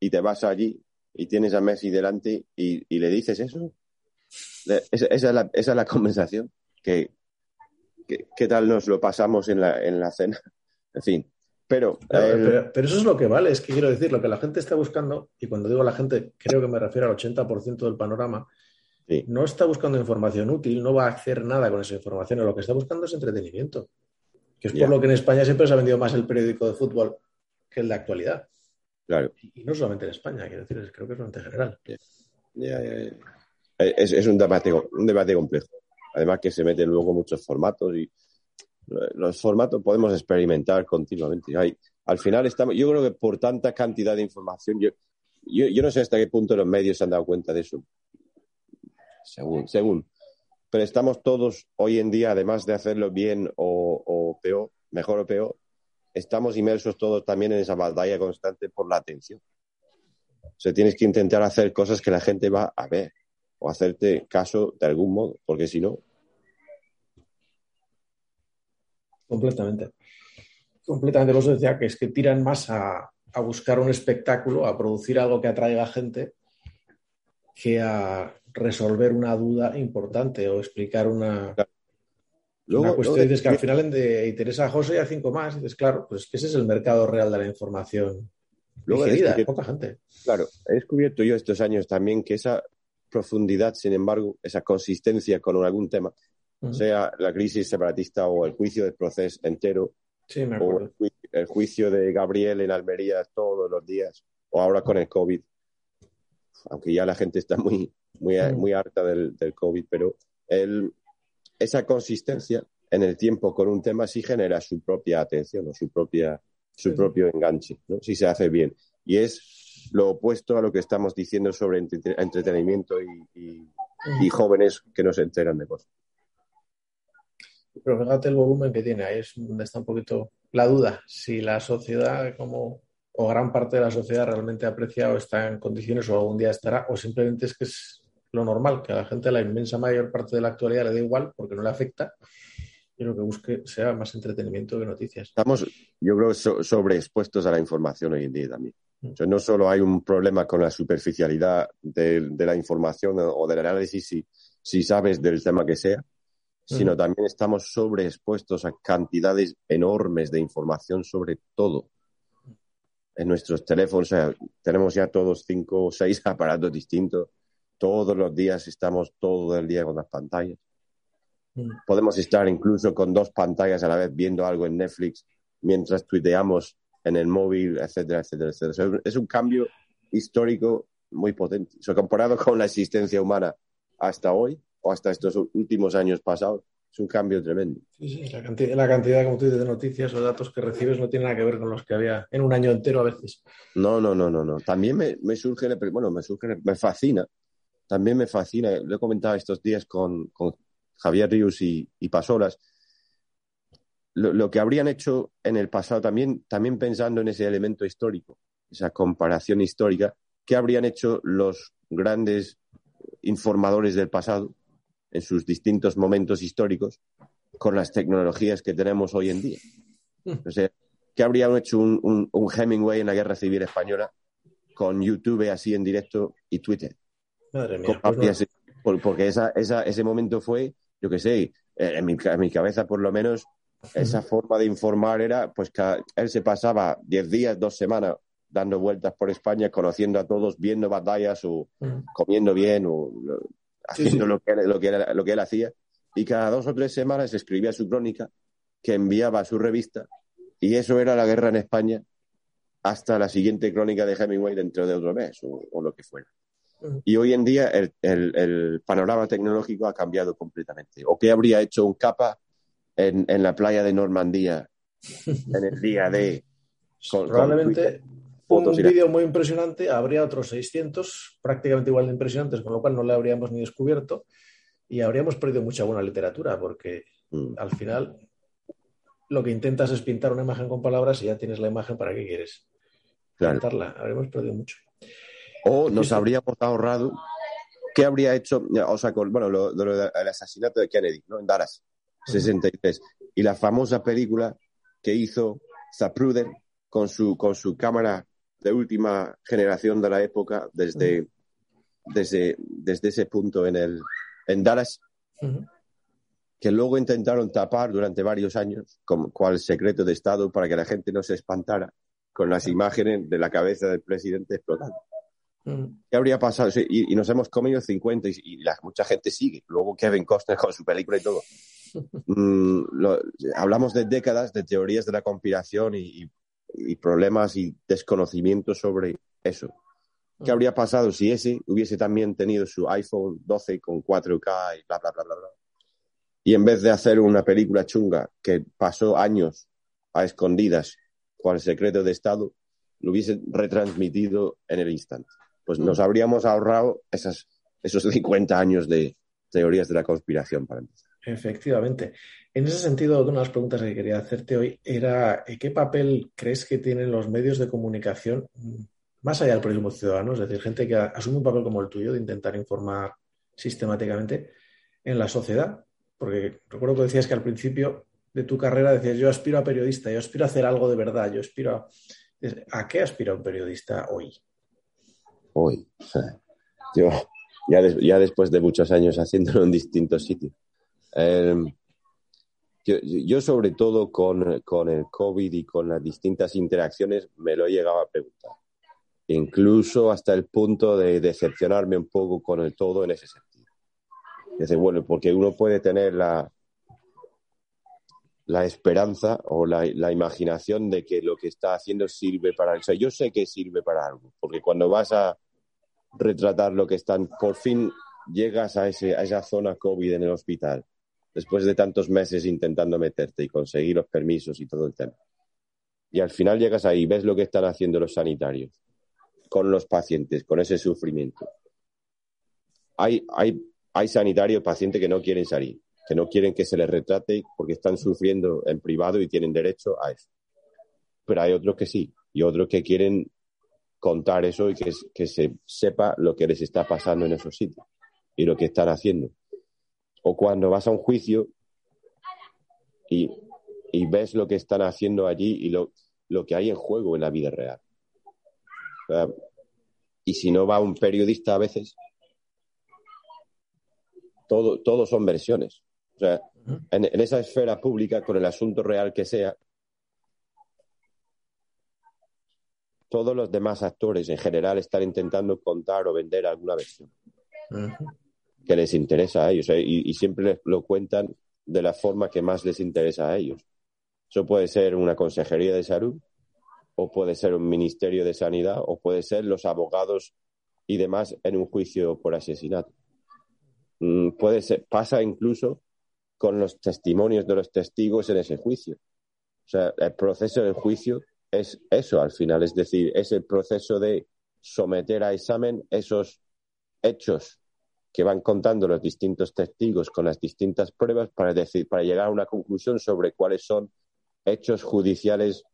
y te vas allí y tienes a Messi delante y, le dices eso, esa, es la, esa, es la, conversación. Que, ¿Qué tal nos lo pasamos en la, en la cena? En fin, pero, pero, eso es lo que vale, es que quiero decir, lo que la gente está buscando, y cuando digo la gente, creo que me refiero al 80% del panorama, no está buscando información útil, no va a hacer nada con esa información, lo que está buscando es entretenimiento, que es por lo que en España siempre se ha vendido más el periódico de fútbol que el de actualidad. Claro. Y, no solamente en España, quiero decir, creo que es bastante general. Es, es, un, debate, un debate complejo. Además que se meten luego muchos formatos y los formatos podemos experimentar continuamente. Hay, al final estamos, yo creo que por tanta cantidad de información, yo, yo, no sé hasta qué punto los medios se han dado cuenta de eso. Según, según. Pero estamos todos hoy en día, además de hacerlo bien o, peor, mejor o peor, estamos inmersos todos también en esa batalla constante por la atención. O sea, tienes que intentar hacer cosas que la gente va a ver o hacerte caso de algún modo, porque si no, Completamente. Completamente. Por decía que es que tiran más a, buscar un espectáculo, a producir algo que atraiga gente, que a resolver una duda importante o explicar una, una cuestión. dices que al final de interesa a José y a cinco más. dices, claro, pues que ese es el mercado real de la información. Luego digerida, poca gente. Claro, he descubierto yo estos años también que esa profundidad, sin embargo, esa consistencia con algún tema, sea la crisis separatista o el juicio del proceso entero, o el, juicio de Gabriel en Almería todos los días, o ahora con el COVID, aunque ya la gente está muy, muy, muy harta del, del, COVID, pero el, esa consistencia en el tiempo con un tema sí genera su propia atención o su, propia, su propio enganche, ¿no? si se hace bien. Y es lo opuesto a lo que estamos diciendo sobre entretenimiento y, y jóvenes que no se enteran de cosas. Pero fíjate el volumen que tiene, ahí es donde está un poquito la duda, si la sociedad como o gran parte de la sociedad realmente aprecia o está en condiciones o algún día estará, o simplemente es que es lo normal, que a la gente la inmensa mayor parte de la actualidad le da igual porque no le afecta y lo que busque sea más entretenimiento que noticias. Estamos, yo creo, sobreexpuestos a la información hoy en día también. Mm. no solo hay un problema con la superficialidad de, la información o del análisis, si, si sabes del tema que sea, sino también estamos sobreexpuestos a cantidades enormes de información sobre todo. En nuestros teléfonos, o sea, tenemos ya todos cinco o seis aparatos distintos. Todos los días estamos todo el día con las pantallas. Podemos estar incluso con dos pantallas a la vez viendo algo en Netflix mientras tuiteamos en el móvil, etcétera, etcétera, etcétera. es un cambio histórico muy potente. O comparado con la existencia humana hasta hoy, o hasta estos últimos años pasados, es un cambio tremendo. Sí, sí, la cantidad, la cantidad, como tú dices, de noticias o datos que recibes no tiene nada que ver con los que había en un año entero a veces. No, no, no, no, no. También me, me surge, bueno, me surge, me fascina, también me fascina, lo he comentado estos días con, con Javier Ríos y, y Pasolas, lo, lo, que habrían hecho en el pasado también, también pensando en ese elemento histórico, esa comparación histórica, ¿qué habrían hecho los grandes informadores del pasado en sus distintos momentos históricos con las tecnologías que tenemos hoy en día. Hmm. O sea, ¿qué habrían hecho un, Hemingway en la Guerra Civil Española con YouTube así en directo y Twitter? Madre mía. Pues porque esa, ese momento fue, yo qué sé, eh, en mi, en mi, cabeza por lo menos, esa forma de informar era, pues que él se pasaba 10 días, dos semanas dando vueltas por España, conociendo a todos, viendo batallas o comiendo bien o haciendo Lo, que, lo, que lo que él hacía. Y cada dos o tres semanas escribía su crónica que enviaba a su revista y eso era la guerra en España hasta la siguiente crónica de Hemingway dentro de otro mes o, lo que fuera. Y hoy en día el, el, panorama tecnológico ha cambiado completamente. ¿O qué habría hecho un capa en, en la playa de Normandía en el día de... Probablemente un vídeo muy impresionante, habría otros 600 prácticamente igual de impresionantes, con lo cual no le habríamos ni descubierto y habríamos perdido mucha buena literatura, porque mm. al final lo que intentas es pintar una imagen con palabras y ya tienes la imagen para qué quieres pintarla. Habríamos perdido mucho. O nos habríamos ahorrado. ¿Qué habría hecho? O sea, con, bueno, lo, el asesinato de Kennedy, ¿no? En Dallas. 63. Y la famosa película que hizo Zapruder con su, con su cámara de última generación de la época desde, desde, desde ese punto en, el, en Dallas, que luego intentaron tapar durante varios años como cual secreto de Estado para que la gente no se espantara con las imágenes de la cabeza del presidente explotando. ¿Qué habría pasado? y, nos hemos comido 50 y, la, mucha gente sigue. Luego Kevin Costner con su película y todo. Mm, hablamos de décadas de teorías de la conspiración y, problemas y desconocimiento sobre eso. ¿Qué mm. habría pasado si ese hubiese también tenido su iPhone 12 con 4K y bla, bla, bla, bla, bla? Y en vez de hacer una película chunga que pasó años a escondidas con el secreto de Estado, lo hubiese retransmitido en el instante. Pues nos mm. habríamos ahorrado esas, esos 50 años de teorías de la conspiración para empezar. Efectivamente. En ese sentido, una de las preguntas que quería hacerte hoy era ¿qué papel crees que tienen los medios de comunicación más allá del periodismo ciudadano? Es decir, gente que asume un papel como el tuyo de intentar informar sistemáticamente en la sociedad. Porque recuerdo que decías que al principio de tu carrera decías yo aspiro a periodista, yo aspiro a hacer algo de verdad, yo aspiro a... ¿A qué aspira un periodista hoy? Hoy. Yo, ya, ya después de muchos años haciéndolo en distintos sitios Em, yo, sobre todo con, el COVID y con las distintas interacciones me lo he llegado a preguntar. Incluso hasta el punto de decepcionarme un poco con el todo en ese sentido. Dice, bueno, porque uno puede tener la, la esperanza o la, imaginación de que lo que está haciendo sirve para algo. yo sé que sirve para algo, porque cuando vas a retratar lo que están, por fin llegas a, esa zona COVID en el hospital después de tantos meses intentando meterte y conseguir los permisos y todo el tema. Y al final llegas ahí, ves lo que están haciendo los sanitarios con los pacientes, con ese sufrimiento. Hay, hay, hay sanitarios, pacientes que no quieren salir, que no quieren que se les retrate porque están sufriendo en privado y tienen derecho a eso. Pero hay otros que sí, y otros que quieren contar eso y que, que se sepa lo que les está pasando en esos sitios y lo que están haciendo o cuando vas a un juicio y, ves lo que están haciendo allí y lo, que hay en juego en la vida real. y si no va un periodista a veces, todo, todo son versiones. O sea, en, en, esa esfera pública, con el asunto real que sea, todos los demás actores en general están intentando contar o vender alguna versión que les interesa a ellos ¿eh? y, siempre les lo cuentan de la forma que más les interesa a ellos. Eso puede ser una consejería de salud o puede ser un ministerio de sanidad o puede ser los abogados y demás en un juicio por asesinato. Mm, puede ser, pasa incluso con los testimonios de los testigos en ese juicio. O sea, el proceso del juicio es eso al final, es decir, es el proceso de someter a examen esos hechos que van contando los distintos testigos con las distintas pruebas para, decir, para llegar a una conclusión sobre cuáles son hechos judiciales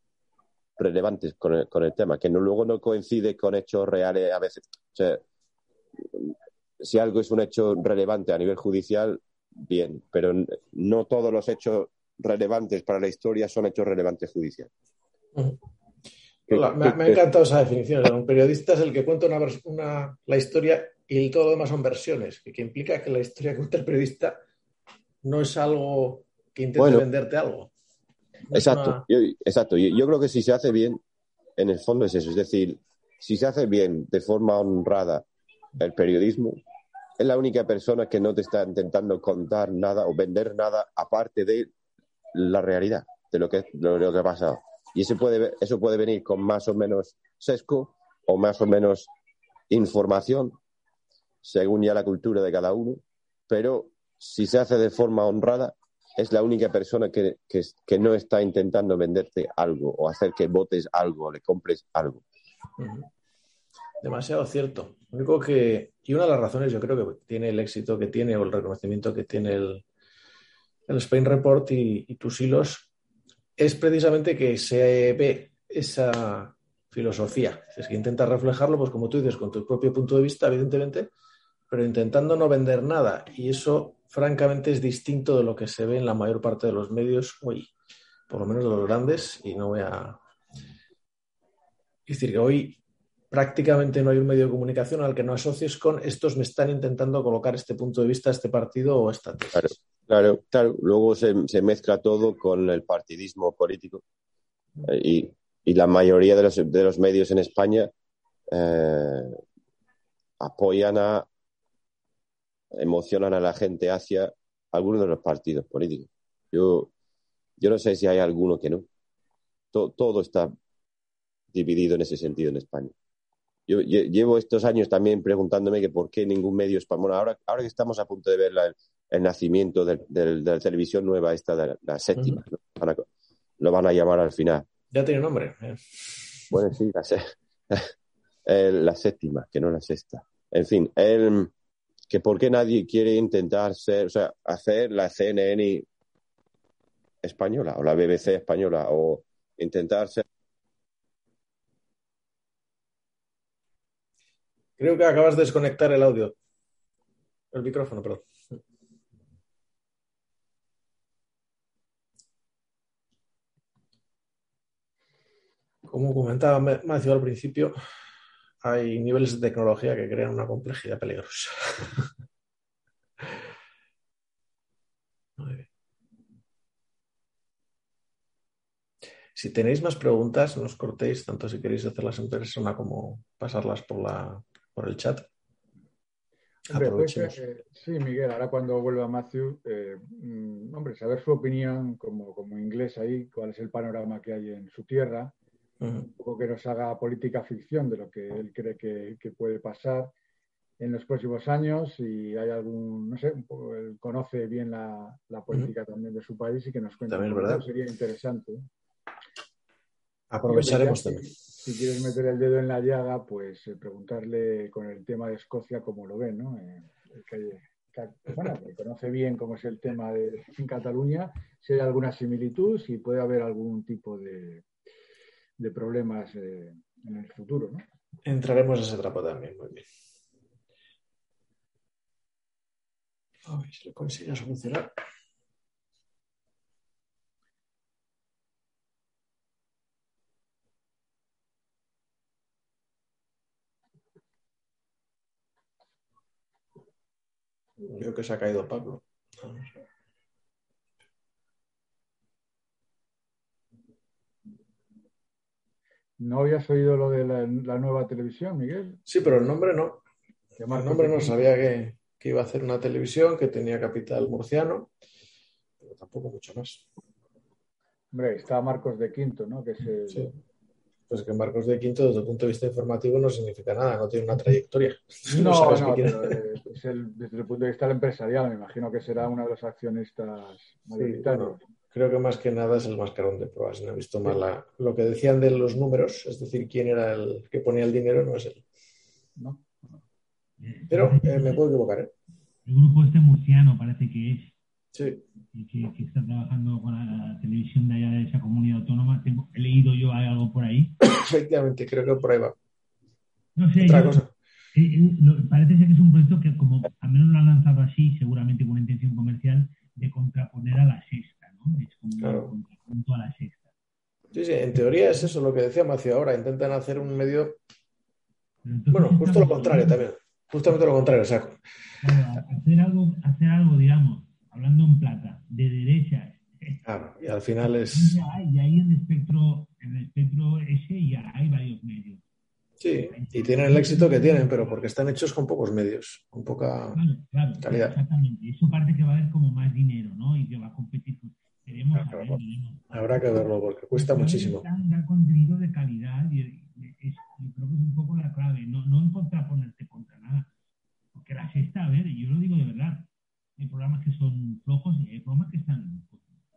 relevantes con el, con el tema, que no, luego no coincide con hechos reales a veces. Si algo es un hecho relevante a nivel judicial, bien, pero no todos los hechos relevantes para la historia son hechos relevantes judiciales. Me, ha encantado esa definición. Un periodista es el que cuenta una, una, la historia y todo lo demás son versiones, que, implica que la historia que cuenta el periodista no es algo que intente venderte algo. exacto, yo, exacto. Yo, creo que si se hace bien, en el fondo es eso. Es decir, si se hace bien de forma honrada el periodismo, es la única persona que no te está intentando contar nada o vender nada aparte de la realidad, de lo que, de lo que ha pasado. Y eso puede, eso puede venir con más o menos sesgo o más o menos información según ya la cultura de cada uno, pero si se hace de forma honrada, es la única persona que, no está intentando venderte algo o hacer que votes algo o le compres algo. Demasiado cierto. que, y una de las razones yo creo que tiene el éxito que tiene o el reconocimiento que tiene el, el Spain Report y tus hilos es precisamente que se ve esa filosofía. Es que intentas reflejarlo, pues como tú dices, con tu propio punto de vista, evidentemente, pero intentando no vender nada. Y eso francamente es distinto de lo que se ve en la mayor parte de los medios hoy, por lo menos los grandes, y no voy a... Es decir, que hoy prácticamente no hay un medio de comunicación al que no asocies con estos me están intentando colocar este punto de vista, este partido o esta tesis. Claro, claro, Luego se, mezcla todo con el partidismo político eh, y, la mayoría de los, de los, medios en España eh, apoyan a, emocionan a la gente hacia algunos de los partidos políticos. Yo, yo no sé si hay alguno que no. todo está dividido en ese sentido en España. Yo llevo estos años también preguntándome que por qué ningún medio español. ahora, ahora que estamos a punto de ver el nacimiento de, la televisión nueva, esta de la, séptima, lo van a llamar al final. Ya tiene nombre. ¿eh? Bueno, sí, la, séptima, que no la sexta. En fin, el, que por qué nadie quiere intentar ser, o sea, hacer la CNN española o la BBC española o intentar ser Creo que acabas de desconectar el audio. El micrófono, perdón. Como comentaba Matthew al principio, hay niveles de tecnología que crean una complejidad peligrosa. Si tenéis más preguntas, no os cortéis, tanto si queréis hacerlas en persona como pasarlas por la, por el chat. Eh, sí, Miguel, ahora cuando vuelva Matthew, eh, mm, hombre, saber su opinión como, inglés ahí, cuál es el panorama que hay en su tierra, poco que nos haga política ficción de lo que él cree que, puede pasar en los próximos años y hay algún, no sé, él conoce bien la, política también de su país y que nos cuente. También verdad. Sería interesante. Aprovecharemos también si quieres meter el dedo en la llaga, pues eh, preguntarle con el tema de Escocia cómo lo ven, ¿no? Eh, que, bueno, que conoce bien cómo es el tema de en Cataluña, si hay alguna similitud, si puede haber algún tipo de, de problemas eh, en el futuro, ¿no? Entraremos a ese trapo también, muy bien. A ver si lo consigue solucionar. Creo que se ha caído Pablo. ¿No habías oído lo de la, nueva televisión, Miguel? Sí, pero el nombre no. El nombre no sabía que, iba a hacer una televisión, que tenía capital murciano, pero tampoco mucho más. Hombre, está Marcos de Quinto, ¿no? Que sí pues que Marcos de Quinto, desde el punto de vista informativo, no significa nada, no tiene una trayectoria. No, no, eh, desde el punto de vista empresarial, me imagino que será uno de los accionistas mayoritarios. Creo que más que nada es el mascarón de pruebas. No he visto mal lo que decían de los números, es decir, quién era el que ponía el dinero, no es él. No. Pero eh, me puedo equivocar. ¿eh? El grupo este murciano parece que es. Sí que, está trabajando con la, televisión de allá de esa comunidad autónoma. Tengo, he leído yo algo por ahí. Efectivamente, creo que por ahí va. No sé, Otra cosa. Eh, eh, parece ser que es un proyecto que, como al menos lo han lanzado así, seguramente con una intención comercial, de contraponer a la sexta, ¿no? Es como un contrapunto a la sexta. Sí, sí, en teoría es eso lo que decía Macio ahora. Intentan hacer un medio. Bueno, justo lo contrario también. Justamente lo contrario, o sea... hacer algo, hacer algo, digamos, hablando en plata, de derecha. Claro, y al final es. Ya hay, en el espectro, en el espectro ese ya hay varios medios. Sí, y tienen el éxito que tienen, pero porque están hechos con pocos medios, con poca calidad. Exactamente, eso parece que va a haber como más dinero, ¿no? Y que va a competir. Queremos Habrá que verlo porque cuesta muchísimo. Dar contenido de calidad y, es, yo creo que es un poco la clave, no, no en contraponerte contra nada. Porque la sexta, a ver, yo lo digo de verdad, hay programas que son flojos y hay programas que están...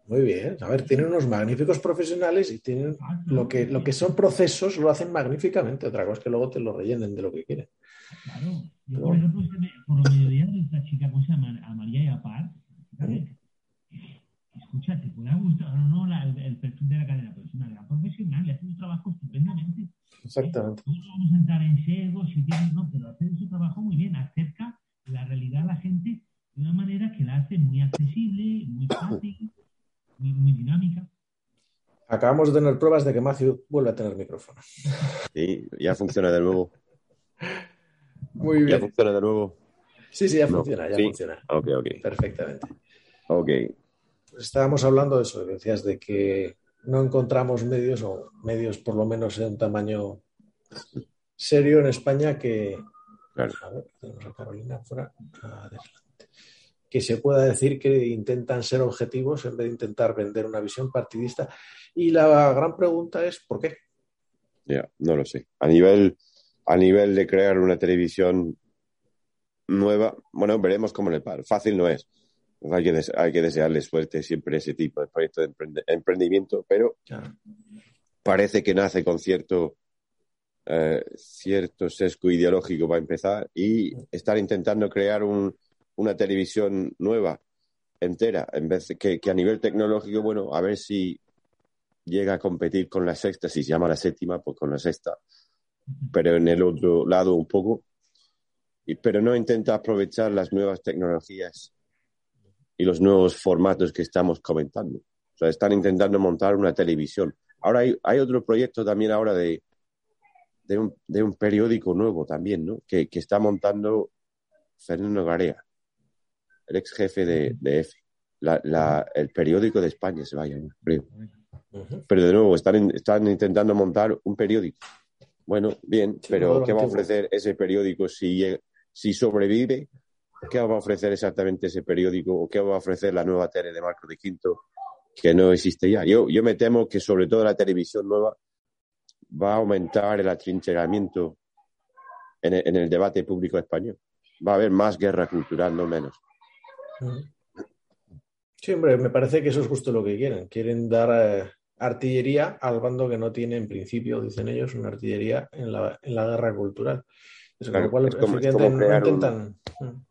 Muy bien, a ver, tienen unos magníficos profesionales y tienen lo que, lo que son procesos lo hacen magníficamente. Otra cosa es que luego te lo rellenen de lo que quieren. Claro, yo por ejemplo, por lo mediodía de esta chica, ¿cómo se llama? A María y a Par. Escucha, te puede gustar o no la, el, perfil de la cadena, pero es una gran profesional y hace un trabajo estupendamente. Exactamente. No vamos a entrar en sesgos y no, pero hace su trabajo muy bien, acerca la realidad a la gente de una manera que la muy accesible, muy fácil, muy, muy dinámica. Acabamos de tener pruebas de que Matthew vuelve a tener micrófono. Sí, ya funciona de nuevo. Muy bien. ¿Ya funciona de nuevo? Sí, sí, ya funciona, ya sí. funciona. Ok, ok. Perfectamente. Ok. Pues estábamos hablando de eso, decías de que no encontramos medios, o medios por lo menos en un tamaño serio en España que. Claro. A ver, tenemos a Carolina fuera. Adelante. Que se pueda decir que intentan ser objetivos en vez de intentar vender una visión partidista. Y la gran pregunta es: ¿por qué? Ya, no lo sé. A nivel, a nivel de crear una televisión nueva, bueno, veremos cómo le para. Fácil no es. Hay que, des- hay que desearle suerte siempre a ese tipo de proyecto de emprendimiento, pero Claro. parece que nace con cierto, eh, cierto sesgo ideológico para empezar y estar intentando crear un- una televisión nueva, entera, en vez de que, que a nivel tecnológico, bueno, a ver si llega a competir con la sexta, si se llama la séptima, pues con la sexta, pero en el otro lado un poco, y, pero no intenta aprovechar las nuevas tecnologías y los nuevos formatos que estamos comentando. O sea, están intentando montar una televisión. Ahora hay, hay otro proyecto también ahora de, de, un, de un periódico nuevo también, ¿no? Que, que está montando Fernando Garea, el ex jefe de, de EFE. La, la- el periódico de España se va a llamar, creo. Ujú. Pero de nuevo, están, están intentando montar un periódico. Bueno, bien, pero ¿qué va a ofrecer ese periódico si, si sobrevive? ¿Qué va a ofrecer exactamente ese periódico? ¿O qué va a ofrecer la nueva tele de Marco de Quinto que no existe ya? Yo, yo me temo que sobre todo la televisión nueva va a aumentar el atrincheramiento en el, en el debate público español. Va a haber más guerra cultural, no menos. Sí, hombre, me parece que eso es justo lo que quieren. Quieren dar eh, artillería al bando que no tiene, en principio, dicen ellos, una artillería en la, en la guerra cultural. Eso, Claro, con lo cual, es como- es como crear intentan. Mm.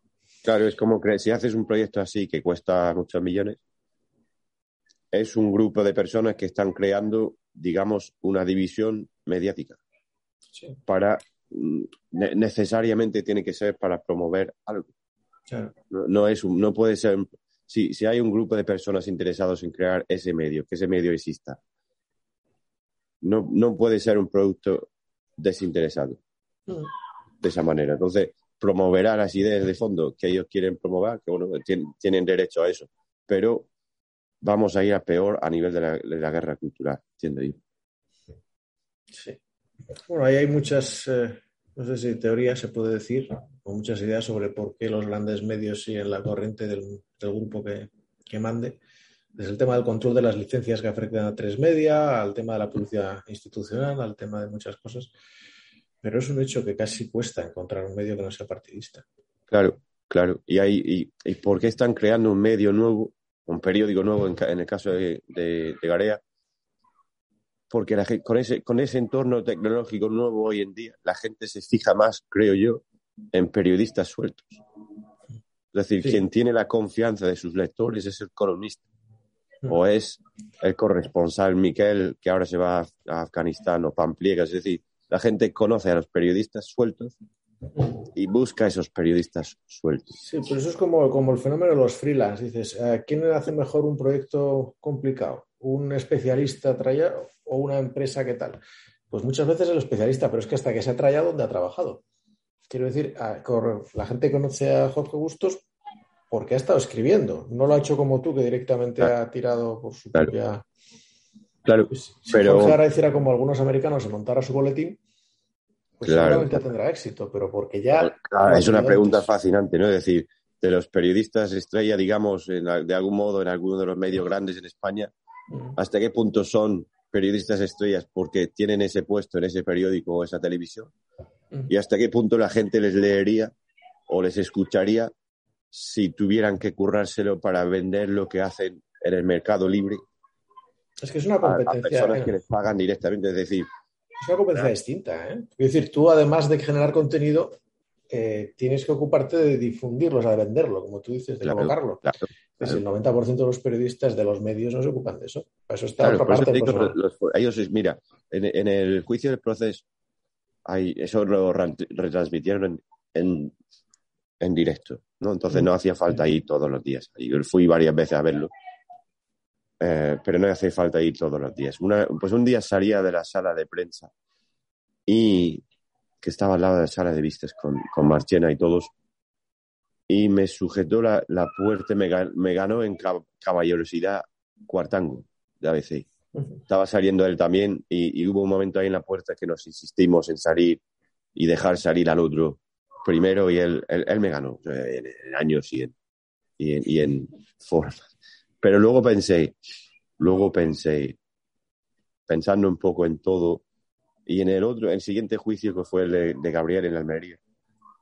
Claro, es como que si haces un proyecto así que cuesta muchos millones, es un grupo de personas que están creando, digamos, una división mediática Sí, para mm, ne- necesariamente tiene que ser para promover algo. claro. No, no es un- no puede ser si, si hay un grupo de personas interesados en crear ese medio, que ese medio exista, no, no puede ser un producto desinteresado Mm. de esa manera. Entonces, promoverá las ideas de fondo que ellos quieren promover, que bueno, tien- tienen derecho a eso, pero vamos a ir a peor a nivel de la, guerra cultural, entiendo yo. Sí. Bueno, ahí hay muchas, eh, no sé si teorías se puede decir, o muchas ideas sobre por qué los grandes medios siguen la corriente del, del grupo que, que mande. Desde el tema del control de las licencias que afectan a tres media, al tema de la publicidad institucional, al tema de muchas cosas. Pero es un hecho que casi cuesta encontrar un medio que no sea partidista. Claro, claro. Y, hay, y, y por qué están creando un medio nuevo, un periódico nuevo en, el caso de, de- de Garea? Porque la con, ese, con ese entorno tecnológico nuevo hoy en día, la gente se fija más, creo yo, en periodistas sueltos. Es decir, Sí. quien tiene la confianza de sus lectores es el columnista. Mm. O es el corresponsal Miquel, que ahora se va a Afganistán, o Pampliega. Es decir, la gente conoce a los periodistas sueltos y busca a esos periodistas sueltos. Sí, pero eso es como, como el fenómeno de los freelance. Dices, ¿a ¿quién hace mejor un proyecto complicado? ¿Un especialista trayado o una empresa qué tal? Pues muchas veces el especialista, pero es que hasta que se ha trayado, ¿dónde ha trabajado? Quiero decir, a- la gente conoce a Jorge Bustos porque ha estado escribiendo. No lo ha hecho como tú, que directamente Claro. ha tirado por su Claro. propia... Claro, Pues, si Pero- Jorge ahora hiciera como algunos americanos y montara su boletín, pues Claro. seguramente tendrá éxito, pero porque ya... Es una Antes. pregunta fascinante, ¿no? Es decir, de los periodistas estrella, digamos, en de algún modo en alguno de los medios grandes en España, Mm. ¿hasta qué punto son periodistas estrellas porque tienen ese puesto en ese periódico o esa televisión? Mm. ¿Y hasta qué punto la gente les leería o les escucharía si tuvieran que currárselo para vender lo que hacen en el mercado libre Es que es una a, a competencia... personas eh, que les pagan directamente? Es decir, Es una competencia distinta, ¿eh? Es decir, tú además de generar contenido, eh, tienes que ocuparte de difundirlo, o sea, de venderlo, como tú dices, de Claro, colocarlo. claro, claro. el 90% de los periodistas de los medios no se ocupan de eso. Eso está otra por eso parte. pues, los- los- ellos, es- mira, en, en el juicio del proceso, hay, eso lo ran- retransmitieron en, en en directo, ¿no? Entonces no hacía falta ir todos los días. Yo fui varias veces a verlo, eh, pero no hacía falta ir todos los días. pues un día salía de la sala de prensa y que estaba al lado de la sala de vistas con, con Marchena y todos, y me sujetó la, la puerta, me, me, ganó en caballerosidad cuartango de ABC. Estaba saliendo él también y, hubo un momento ahí en la puerta que nos insistimos en salir y dejar salir al otro primero y él, él, me ganó en, años y en, y en, forma. Pero luego pensé, luego pensé, pensando un poco en todo, y en el otro, el siguiente juicio que fue el de, de Gabriel en Almería,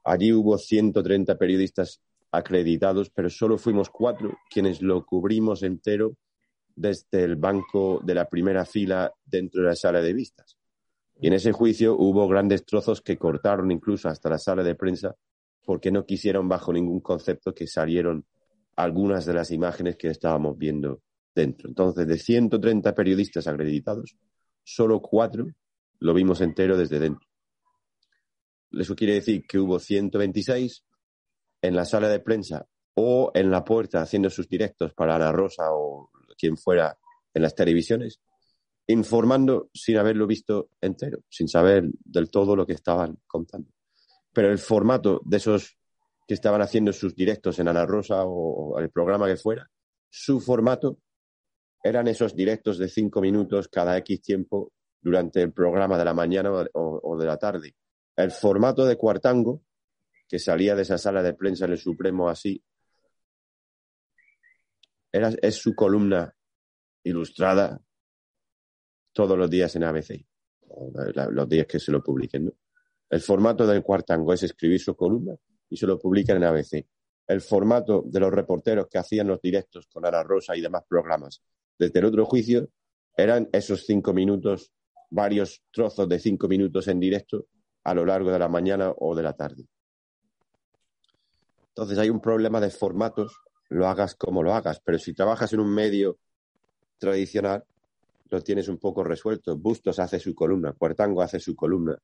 allí hubo 130 periodistas acreditados, pero solo fuimos cuatro quienes lo cubrimos entero desde el banco de la primera fila dentro de la sala de vistas. Y en ese juicio hubo grandes trozos que cortaron incluso hasta la sala de prensa porque no quisieron bajo ningún concepto que salieron algunas de las imágenes que estábamos viendo dentro. Entonces, de 130 periodistas acreditados, solo cuatro lo vimos entero desde dentro. Eso quiere decir que hubo 126 en la sala de prensa o en la puerta haciendo sus directos para Ana Rosa o quien fuera en las televisiones, informando sin haberlo visto entero, sin saber del todo lo que estaban contando. Pero el formato de esos que estaban haciendo sus directos en Ana Rosa o, el programa que fuera, su formato eran esos directos de cinco minutos cada X tiempo durante el programa de la mañana o, de la tarde. El formato de Cuartango, que salía de esa sala de prensa en el Supremo así, es su columna ilustrada todos los días en ABC, los días que se lo publiquen. El formato del cuartango es escribir su columna y se lo publican en ABC. El formato de los reporteros que hacían los directos con Ana Rosa y demás programas desde el otro juicio eran esos cinco minutos, varios trozos de cinco minutos en directo a lo largo de la mañana o de la tarde. Entonces hay un problema de formatos lo hagas como lo hagas. Pero si trabajas en un medio tradicional, lo tienes un poco resuelto. Bustos hace su columna, Cuartango hace su columna,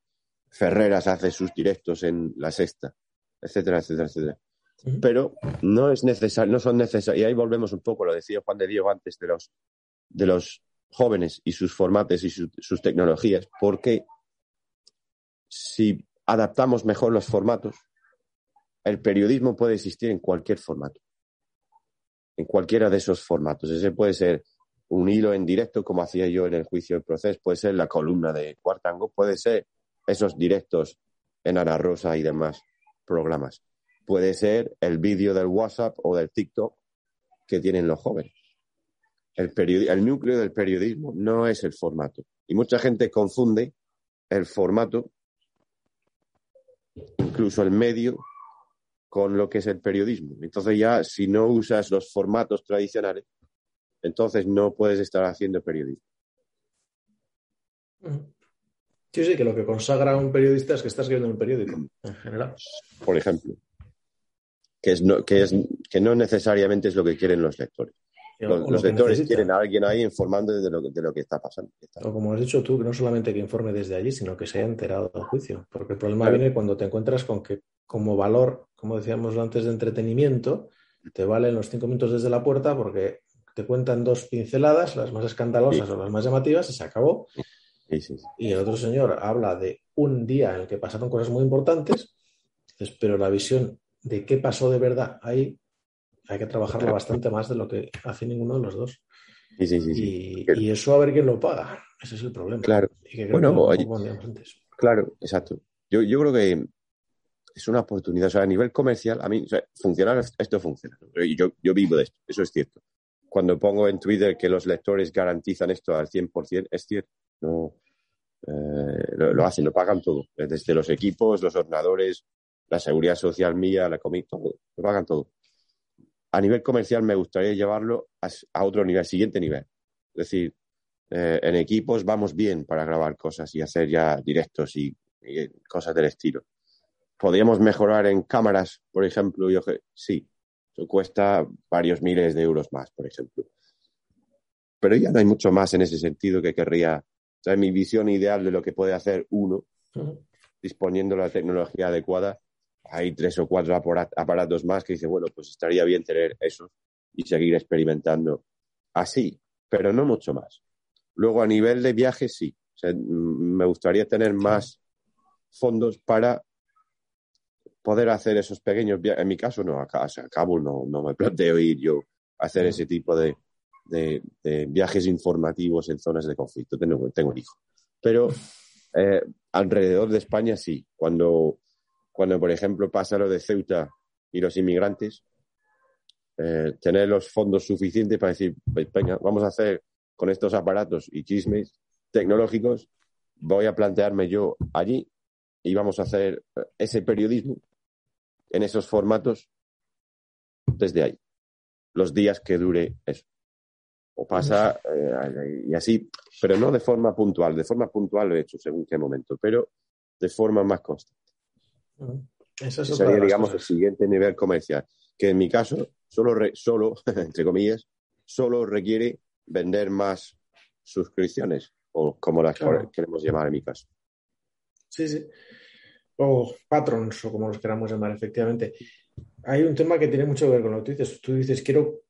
Ferreras hace sus directos en la sexta, etcétera, etcétera, etcétera. Pero no es necesario, no son necesarios. Y ahí volvemos un poco, lo decía Juan de Diego antes de los, de los jóvenes y sus formatos y sus tecnologías, porque si adaptamos mejor los formatos, el periodismo puede existir en cualquier formato en cualquiera de esos formatos. Ese puede ser un hilo en directo, como hacía yo en el juicio del proceso, puede ser la columna de Cuartango, puede ser esos directos en Ana Rosa y demás programas. Puede ser el vídeo del WhatsApp o del TikTok que tienen los jóvenes. El, núcleo del periodismo no es el formato. Y mucha gente confunde el formato, incluso el medio, con lo que es el periodismo. Entonces ya si no usas los formatos tradicionales, entonces no puedes estar haciendo periodismo. Sí, sí, que lo que consagra a un periodista es que está escribiendo en un periódico, en general. Por ejemplo. Que, es no, que, es, que no necesariamente es lo que quieren los lectores. Los, lectores quieren a alguien ahí informando de lo, de lo que está pasando. O como has dicho tú, que no solamente que informe desde allí, sino que se haya enterado del juicio. Porque el problema viene cuando te encuentras con que como valor, como decíamos antes, de entretenimiento, te valen los cinco minutos desde la puerta porque te cuentan dos pinceladas, las más escandalosas o las más llamativas, y se acabó. Y el otro señor habla de un día en el que pasaron cosas muy importantes, pero la visión de qué pasó de verdad ahí hay que trabajarla bastante más de lo que hace ninguno de los dos. y, y, eso a ver quién lo paga. Ese es el problema. Claro. bueno, claro, exacto. Yo, yo creo que es una oportunidad. O sea, a nivel comercial, a mí, o sea, funcionar, esto funciona. Y yo, yo vivo de esto, eso es cierto. Cuando pongo en Twitter que los lectores garantizan esto al 100%, es cierto. No, eh, lo, hacen, lo pagan todo. Desde los equipos, los ordenadores, la seguridad social mía, la comida, todo. Lo pagan todo. A nivel comercial me gustaría llevarlo a, otro nivel, siguiente nivel. Es decir, eh, en equipos vamos bien para grabar cosas y hacer ya directos y cosas del estilo ¿Podríamos mejorar en cámaras, por ejemplo? Yo, sí, eso cuesta varios miles de euros más, por ejemplo. Pero ya no hay mucho más en ese sentido que querría. O sea, mi visión ideal de lo que puede hacer uno, disponiendo de la tecnología adecuada, hay tres o cuatro aparatos más que dice, bueno, pues estaría bien tener esos y seguir experimentando así, pero no mucho más. Luego, a nivel de viajes, sí. me gustaría tener más fondos para poder hacer esos pequeños viajes. En mi caso, no, a, a Cabo no, no me planteo ir yo a hacer ese tipo de, viajes informativos en zonas de conflicto. Tengo, tengo un hijo. Pero eh, alrededor de España sí. Cuando, cuando, por ejemplo, pasa lo de Ceuta y los inmigrantes, eh, tener los fondos suficientes para decir, pues, venga, vamos a hacer con estos aparatos y chismes tecnológicos, voy a plantearme yo allí y vamos a hacer ese periodismo en esos formatos desde ahí, los días que dure eso. O pasa eh, y así, pero no de forma puntual, de forma puntual lo he hecho según qué momento, pero de forma más constante. Eso sería, digamos, el siguiente nivel comercial, que en mi caso solo, solo entre comillas, solo requiere vender más suscripciones, o como las queremos llamar en mi caso. Sí, sí o patrons, o como los queramos llamar, efectivamente. Hay un tema que tiene mucho que ver con lo que tú dices. Tú dices, quiero,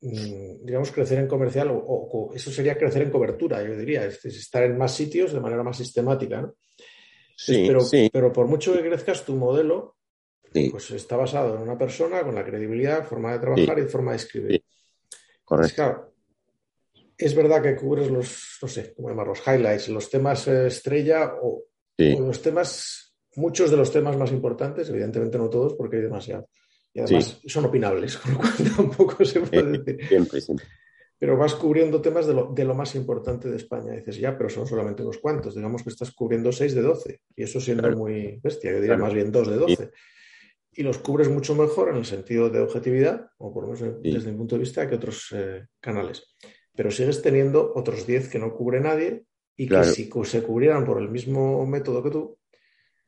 digamos, crecer en comercial, o, eso sería crecer en cobertura, yo diría, es, estar en más sitios de manera más sistemática, ¿no? Sí, pero, pero por mucho que crezcas, tu modelo pues está basado en una persona con la credibilidad, forma de trabajar y forma de escribir. Correcto. es verdad que cubres los, no sé, cómo llamar, los highlights, los temas eh, estrella o, o los temas muchos de los temas más importantes, evidentemente no todos porque hay demasiado. Y además son opinables, con lo cual tampoco se puede decir. Siempre, siempre. Pero vas cubriendo temas de lo, de lo, más importante de España. Y dices, ya, pero son solamente unos cuantos. Digamos que estás cubriendo 6 de 12. Y eso siendo muy bestia. Yo diría más bien 2 de 12. Y los cubres mucho mejor en el sentido de objetividad, o por lo menos desde mi punto de vista, que otros eh, canales. Pero sigues teniendo otros 10 que no cubre nadie y que si se cubrieran por el mismo método que tú,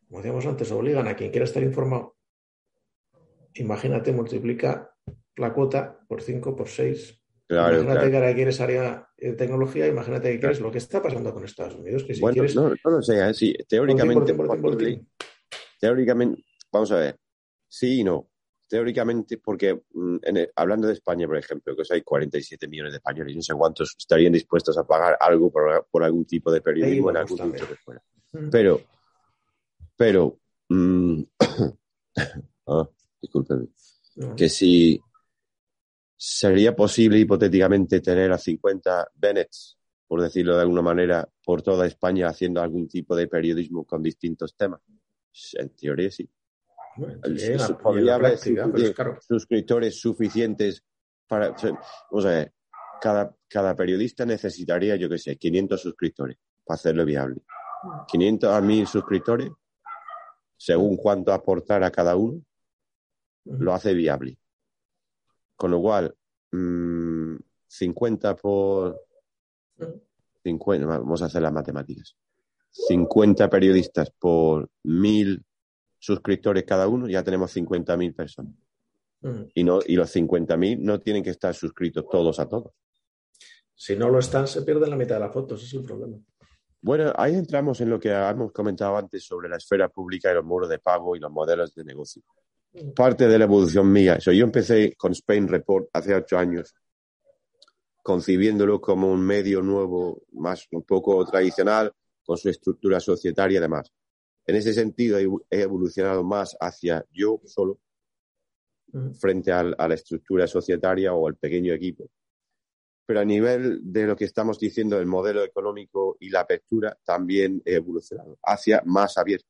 como decíamos antes, obligan a quien quiera estar informado. Imagínate, multiplica la cuota por 5, por 6. imagínate que ahora quieres área de tecnología, imagínate que quieres lo que está pasando con Estados Unidos. Que si bueno, quieres, no, no lo sé, ¿eh? sí, teóricamente, teóricamente, vamos a ver, sí y no. Teóricamente, porque mm, hablando de España, por ejemplo, que hay 47 millones de españoles, no sé cuántos estarían dispuestos a pagar algo por, algún tipo de periodismo en algún sitio de fuera. Pero pero, mm, ah, que si sería posible hipotéticamente tener a 50 Bennets, por decirlo de alguna manera, por toda España haciendo algún tipo de periodismo con distintos temas. En teoría sí. podría haber suscriptores suficientes para... O sea, cada, cada periodista necesitaría, yo qué sé, 500 suscriptores para hacerlo viable. 500 a 1000 suscriptores según cuánto aportar a cada uno, lo hace viable. Con lo cual, 50 mm, por 50, vamos a hacer las matemáticas. 50 periodistas por 1000 suscriptores cada uno, ya tenemos 50.000 personas. Y, no, y los 50.000 no tienen que estar suscritos todos a todos. Si no lo están, se pierde la mitad de las fotos, ese es el problema. Bueno, ahí entramos en lo que hemos comentado antes sobre la esfera pública y los muros de pago y los modelos de negocio. Parte de la evolución mía. Yo empecé con Spain Report hace ocho años, concibiéndolo como un medio nuevo, más un poco tradicional, con su estructura societaria y demás. En ese sentido, he evolucionado más hacia yo solo, mm. frente a la estructura societaria o al pequeño equipo pero a nivel de lo que estamos diciendo, el modelo económico y la apertura también he evolucionado hacia más abierto.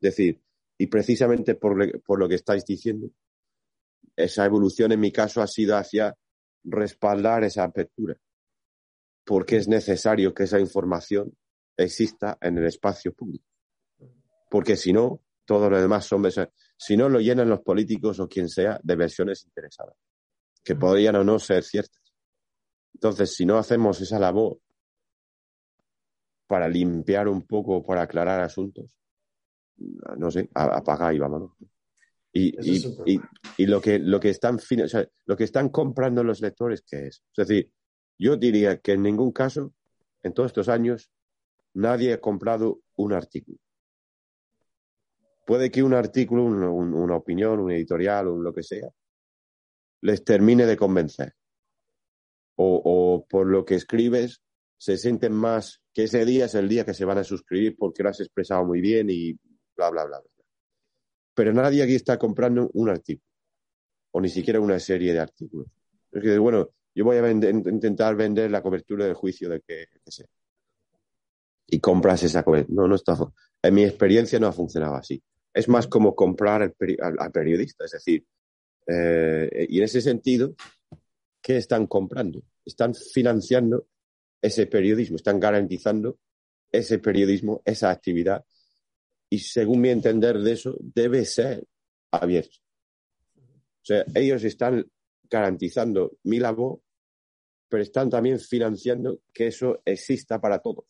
Es decir, y precisamente por, lo que estáis diciendo, esa evolución en mi caso ha sido hacia respaldar esa apertura, porque es necesario que esa información exista en el espacio público. Porque si no, todo lo demás son si no lo llenan los políticos o quien sea de versiones interesadas, que podrían o no ser ciertas. Entonces, si no hacemos esa labor para limpiar un poco, para aclarar asuntos, no sé, apaga y vámonos. Y, y, y, lo que lo que están lo que están comprando los lectores, ¿qué es? Es decir, yo diría que en ningún caso, en todos estos años, nadie ha comprado un artículo. puede que un artículo, una opinión, un editorial o lo que sea, les termine de convencer. O, por lo que escribes, se sienten más que ese día es el día que se van a suscribir porque lo has expresado muy bien y bla, bla, bla. Pero nadie aquí está comprando un artículo o ni siquiera una serie de artículos. Es que, bueno, yo voy a intentar vender la cobertura del juicio de que, sea. Y compras esa cobertura. No, no está. En mi experiencia no ha funcionado así. Es más como comprar al, periodista. Es decir, eh, y en ese sentido, ¿qué están comprando? Están financiando ese periodismo, están garantizando ese periodismo, esa actividad. Y según mi entender de eso, debe ser abierto. O sea, ellos están garantizando mi labor, pero están también financiando que eso exista para todos.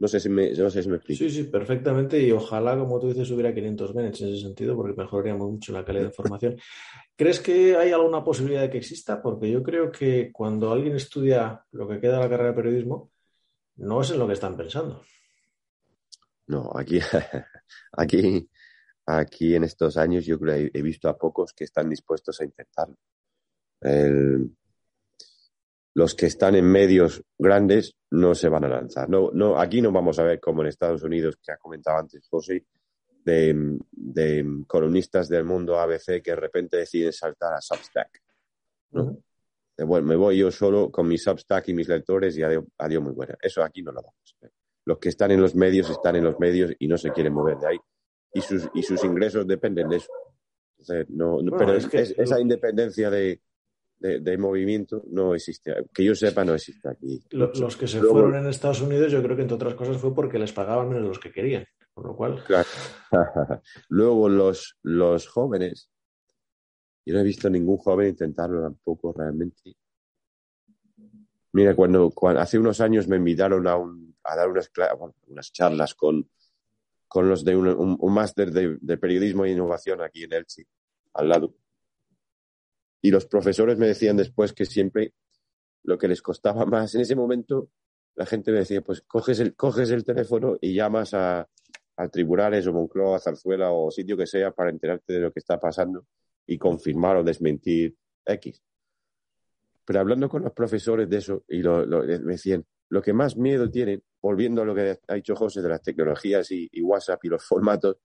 No sé, si me, no sé si me explico. Sí, sí, perfectamente. Y ojalá, como tú dices, hubiera 500 minutes en ese sentido, porque mejoraríamos mucho la calidad de información. ¿Crees que hay alguna posibilidad de que exista? Porque yo creo que cuando alguien estudia lo que queda de la carrera de periodismo, no es en lo que están pensando. No, aquí, aquí, aquí en estos años yo creo que he visto a pocos que están dispuestos a intentarlo. El, los que están en medios grandes no se van a lanzar. No, no, aquí no vamos a ver como en Estados Unidos, que ha comentado antes José, de, columnistas del mundo ABC que de repente deciden saltar a Substack. ¿no? bueno, me voy yo solo con mi Substack y mis lectores y adiós, adiós muy buena. Eso aquí no lo vamos a ver. Los que están en los medios están en los medios y no se quieren mover de ahí. Y sus, y sus ingresos dependen de eso. no, pero es, que, esa independencia de, de, movimiento no existe. Que yo sepa, no existe aquí. Los, que se fueron en Estados Unidos, yo creo que entre otras cosas fue porque les pagaban menos los que querían. Con lo cual. Luego los, los jóvenes. Yo no he visto ningún joven intentarlo tampoco realmente. Mira, cuando, hace unos años me invitaron a, un, a dar unas, unas charlas con, con los de un, máster de, periodismo e innovación aquí en Elche, al lado. Y los profesores me decían después que siempre lo que les costaba más en ese momento, la gente me decía, pues coges el, coges el teléfono y llamas a, a tribunales o Moncloa, Zarzuela o sitio que sea para enterarte de lo que está pasando y confirmar o desmentir X. Pero hablando con los profesores de eso, y lo, me decían, lo que más miedo tienen, volviendo a lo que ha dicho José de las tecnologías y, WhatsApp y los formatos,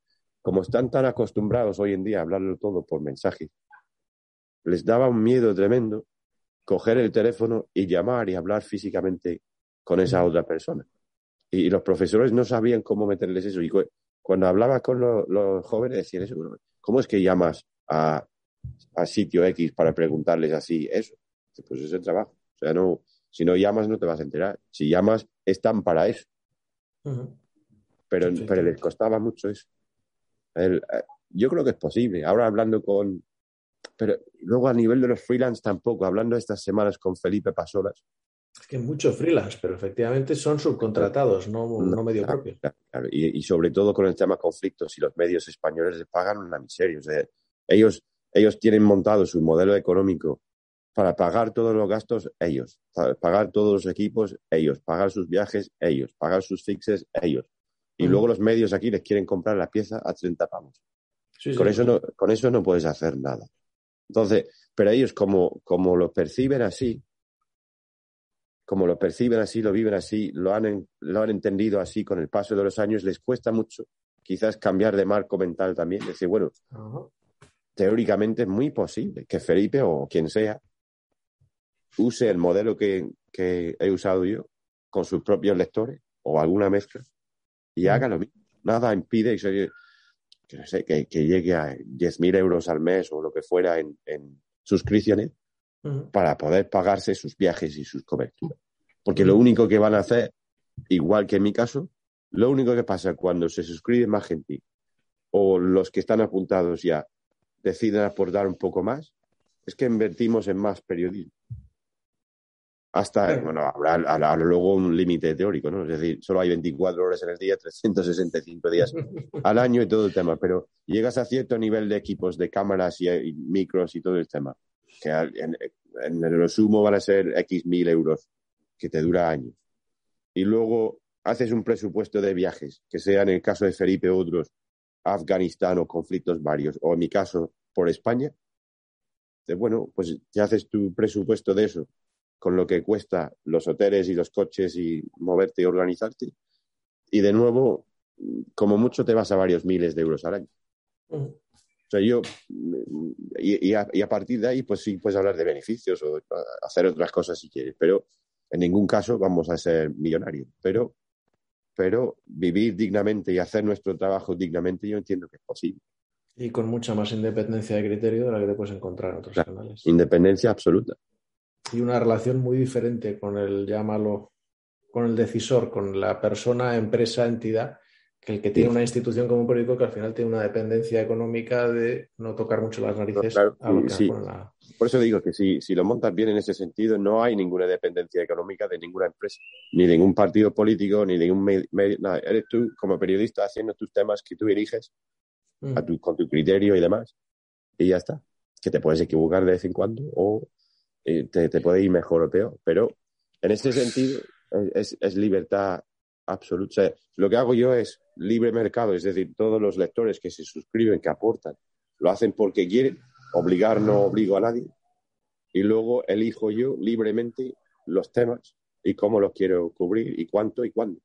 como están tan acostumbrados hoy en día a hablarlo todo por mensajes, les daba un miedo tremendo coger el teléfono y llamar y hablar físicamente con esa otra persona. Y, los profesores no sabían cómo meterles eso. Y cuando hablaba con los jóvenes decían eso, ¿cómo es que llamas a, sitio X para preguntarles así eso? Pues es el trabajo. O sea, no, si no llamas no te vas a enterar. Si llamas, están para eso. pero, pero les costaba mucho eso. Yo creo que es posible. Ahora hablando con, pero luego a nivel de los freelance tampoco, hablando estas semanas con Felipe Pasolas. Es que muchos freelance, pero efectivamente son subcontratados, no, no, medio propio. Y, sobre todo con el tema conflictos, si los medios españoles les pagan una miseria. ellos, ellos tienen montado su modelo económico para pagar todos los gastos, ellos, pagar todos los equipos, ellos, pagar sus viajes, ellos, pagar sus fixes, ellos. Y luego los medios aquí les quieren comprar la pieza a 30 pavos. con, eso no, con eso no puedes hacer nada. Entonces, pero ellos como, como lo perciben así, como lo perciben así, lo viven así, lo han, lo han entendido así con el paso de los años, les cuesta mucho quizás cambiar de marco mental también. Decir, bueno, teóricamente es muy posible que Felipe o quien sea use el modelo que, que he usado yo con sus propios lectores o alguna mezcla y haga lo mismo. Nada impide, que, sé, que, llegue a 10.000 euros al mes o lo que fuera en, suscripciones para poder pagarse sus viajes y sus coberturas. Porque lo único que van a hacer, igual que en mi caso, lo único que pasa cuando se suscribe más gente o los que están apuntados ya deciden aportar un poco más, es que invertimos en más periodismo hasta, bueno, habrá, luego un límite teórico, ¿no? Es decir, solo hay 24 horas en el día, 365 días al año y todo el tema, pero llegas a cierto nivel de equipos, de cámaras y, micros y todo el tema, que en, el resumo van a ser X mil euros, que te dura años. Y luego haces un presupuesto de viajes, que sea en el caso de Felipe otros, Afganistán o conflictos varios, o en mi caso por España, bueno, pues ya haces tu presupuesto de eso, con lo que cuesta los hoteles y los coches y moverte y organizarte. Y de nuevo, como mucho te vas a varios miles de euros al año. O sea, yo, y, a, y, a, partir de ahí, pues sí, puedes hablar de beneficios o hacer otras cosas si quieres, pero en ningún caso vamos a ser millonarios. Pero pero vivir dignamente y hacer nuestro trabajo dignamente yo entiendo que es posible. Y con mucha más independencia de criterio de la que te puedes encontrar en otros canales. Independencia absoluta. Y una relación muy diferente con el, llámalo, con el decisor, con la persona, empresa, entidad, que el que tiene una institución como un periódico que al final tiene una dependencia económica de no tocar mucho las narices a lo que la... Por eso digo que si, si lo montas bien en ese sentido, no hay ninguna dependencia económica de ninguna empresa, ni de ningún partido político, ni de ningún medio, nada. Eres tú como periodista haciendo tus temas que tú eliges a mm. tu, con tu criterio y demás, y ya está. Que te puedes equivocar de vez en cuando o te, te, puede ir mejor o peor, pero en ese sentido es, es libertad absoluta. lo que hago yo es libre mercado, es decir, todos los lectores que se suscriben, que aportan, lo hacen porque quieren, obligar no obligo a nadie, y luego elijo yo libremente los temas y cómo los quiero cubrir y cuánto y cuándo.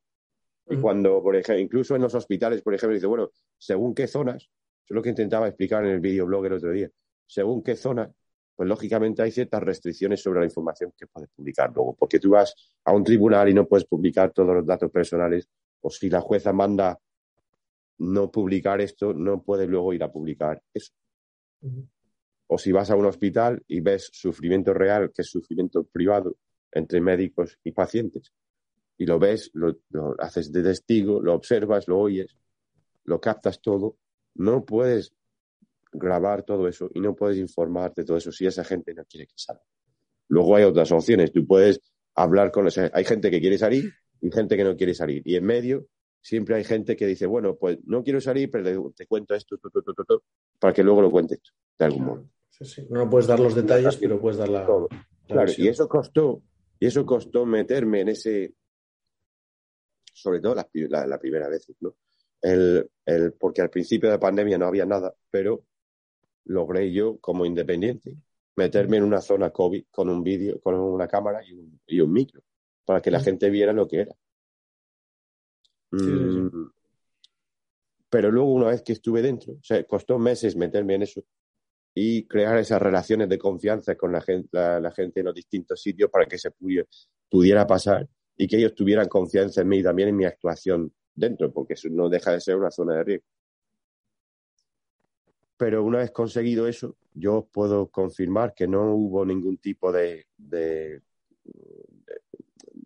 Y cuando, por ejemplo, incluso en los hospitales, por ejemplo, dice, bueno, según qué zonas, eso es lo que intentaba explicar en el videoblog el otro día, según qué zona, pues lógicamente hay ciertas restricciones sobre la información que puedes publicar luego, porque tú vas a un tribunal y no puedes publicar todos los datos personales, o si la jueza manda no publicar esto, no puedes luego ir a publicar eso. O si vas a un hospital y ves sufrimiento real, que es sufrimiento privado entre médicos y pacientes, y lo ves, lo, haces de testigo, lo observas, lo oyes, lo captas todo, no puedes grabar todo eso y no puedes informar de todo eso si esa gente no quiere que salga. Luego hay otras opciones, tú puedes hablar con... hay gente que quiere salir y gente que no quiere salir. Y en medio siempre hay gente que dice, bueno, pues no quiero salir, pero te cuento esto, para que luego lo cuentes de algún modo. No puedes dar los detalles, pero puedes dar la. claro, y eso costó, y eso costó meterme en ese, sobre todo la, primera vez, ¿no? El, el, porque al principio de la pandemia no había nada, pero logré yo, como independiente, meterme en una zona COVID con un vídeo, con una cámara y un, y un micro, para que la gente viera lo que era. Mm, pero luego, una vez que estuve dentro, o sea, costó meses meterme en eso y crear esas relaciones de confianza con la gente, la, gente en los distintos sitios para que se pudiera, pasar y que ellos tuvieran confianza en mí y también en mi actuación dentro, porque eso no deja de ser una zona de riesgo. Pero una vez conseguido eso, yo puedo confirmar que no hubo ningún tipo de, de,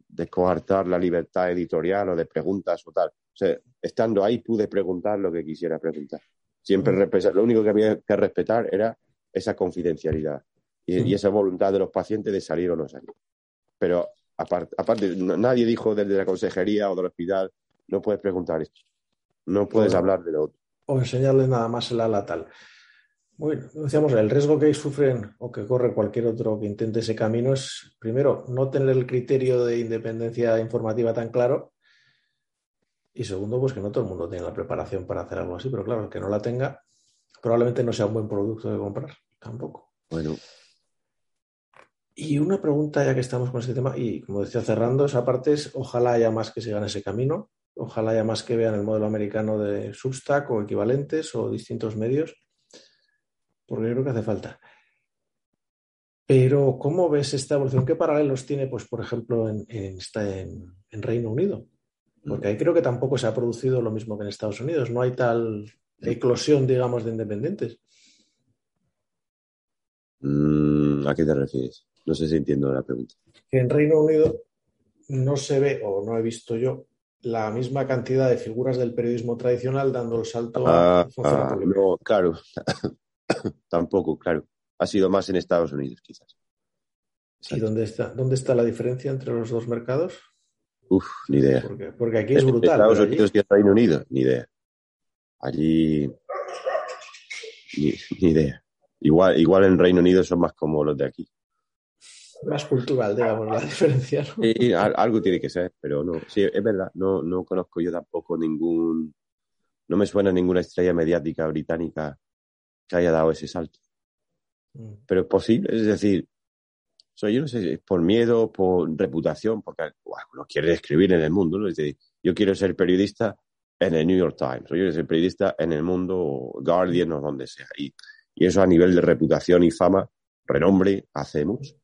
de coartar la libertad editorial o de preguntas o tal. O sea, estando ahí pude preguntar lo que quisiera preguntar. Siempre lo único que había que respetar era esa confidencialidad y, esa voluntad de los pacientes de salir o no salir. Pero aparte, aparte, nadie dijo desde la consejería o del hospital, no puedes preguntar esto, no puedes hablar de lo otro. O enseñarles nada más el ala tal. Bueno, decíamos, el riesgo que sufren o que corre cualquier otro que intente ese camino es, primero, no tener el criterio de independencia informativa tan claro y segundo, pues que no todo el mundo tiene la preparación para hacer algo así, pero claro, el que no la tenga probablemente no sea un buen producto de comprar tampoco. Bueno. Y una pregunta ya que estamos con este tema, y como decía cerrando, esa parte es, ojalá haya más que sigan ese camino, ojalá haya más que vean el modelo americano de Substack o equivalentes o distintos medios porque yo creo que hace falta. Pero, ¿cómo ves esta evolución? ¿Qué paralelos tiene, pues, por ejemplo, en, en, Reino Unido? Porque ahí creo que tampoco se ha producido lo mismo que en Estados Unidos. No hay tal eclosión, digamos, de independientes. Mm, ¿A qué te refieres? No sé si entiendo la pregunta. Que en Reino Unido no se ve, o no he visto yo, la misma cantidad de figuras del periodismo tradicional dando el salto a ah, ah, No, claro. Tampoco, claro. Ha sido más en Estados Unidos, quizás. ¿Y dónde está, dónde está la diferencia entre los dos mercados? Uf, ni idea. Porque, aquí es brutal. Estados Unidos y Reino Unido, ni idea. Allí, ni, idea. Igual, igual en Reino Unido son más como los de aquí. Más cultural, digamos, la diferencia. Y, algo tiene que ser, pero no, sí, es verdad, no, no conozco yo tampoco ningún, no me suena ninguna estrella mediática británica que haya dado ese salto. Mm. Pero es posible, es decir, yo no sé, por miedo, por reputación, porque uno quiere escribir en el mundo, ¿no? Es decir, yo quiero ser periodista en el New York Times, o yo quiero ser periodista en el mundo Guardian o donde sea. Y, y eso a nivel de reputación y fama, renombre, hacemos,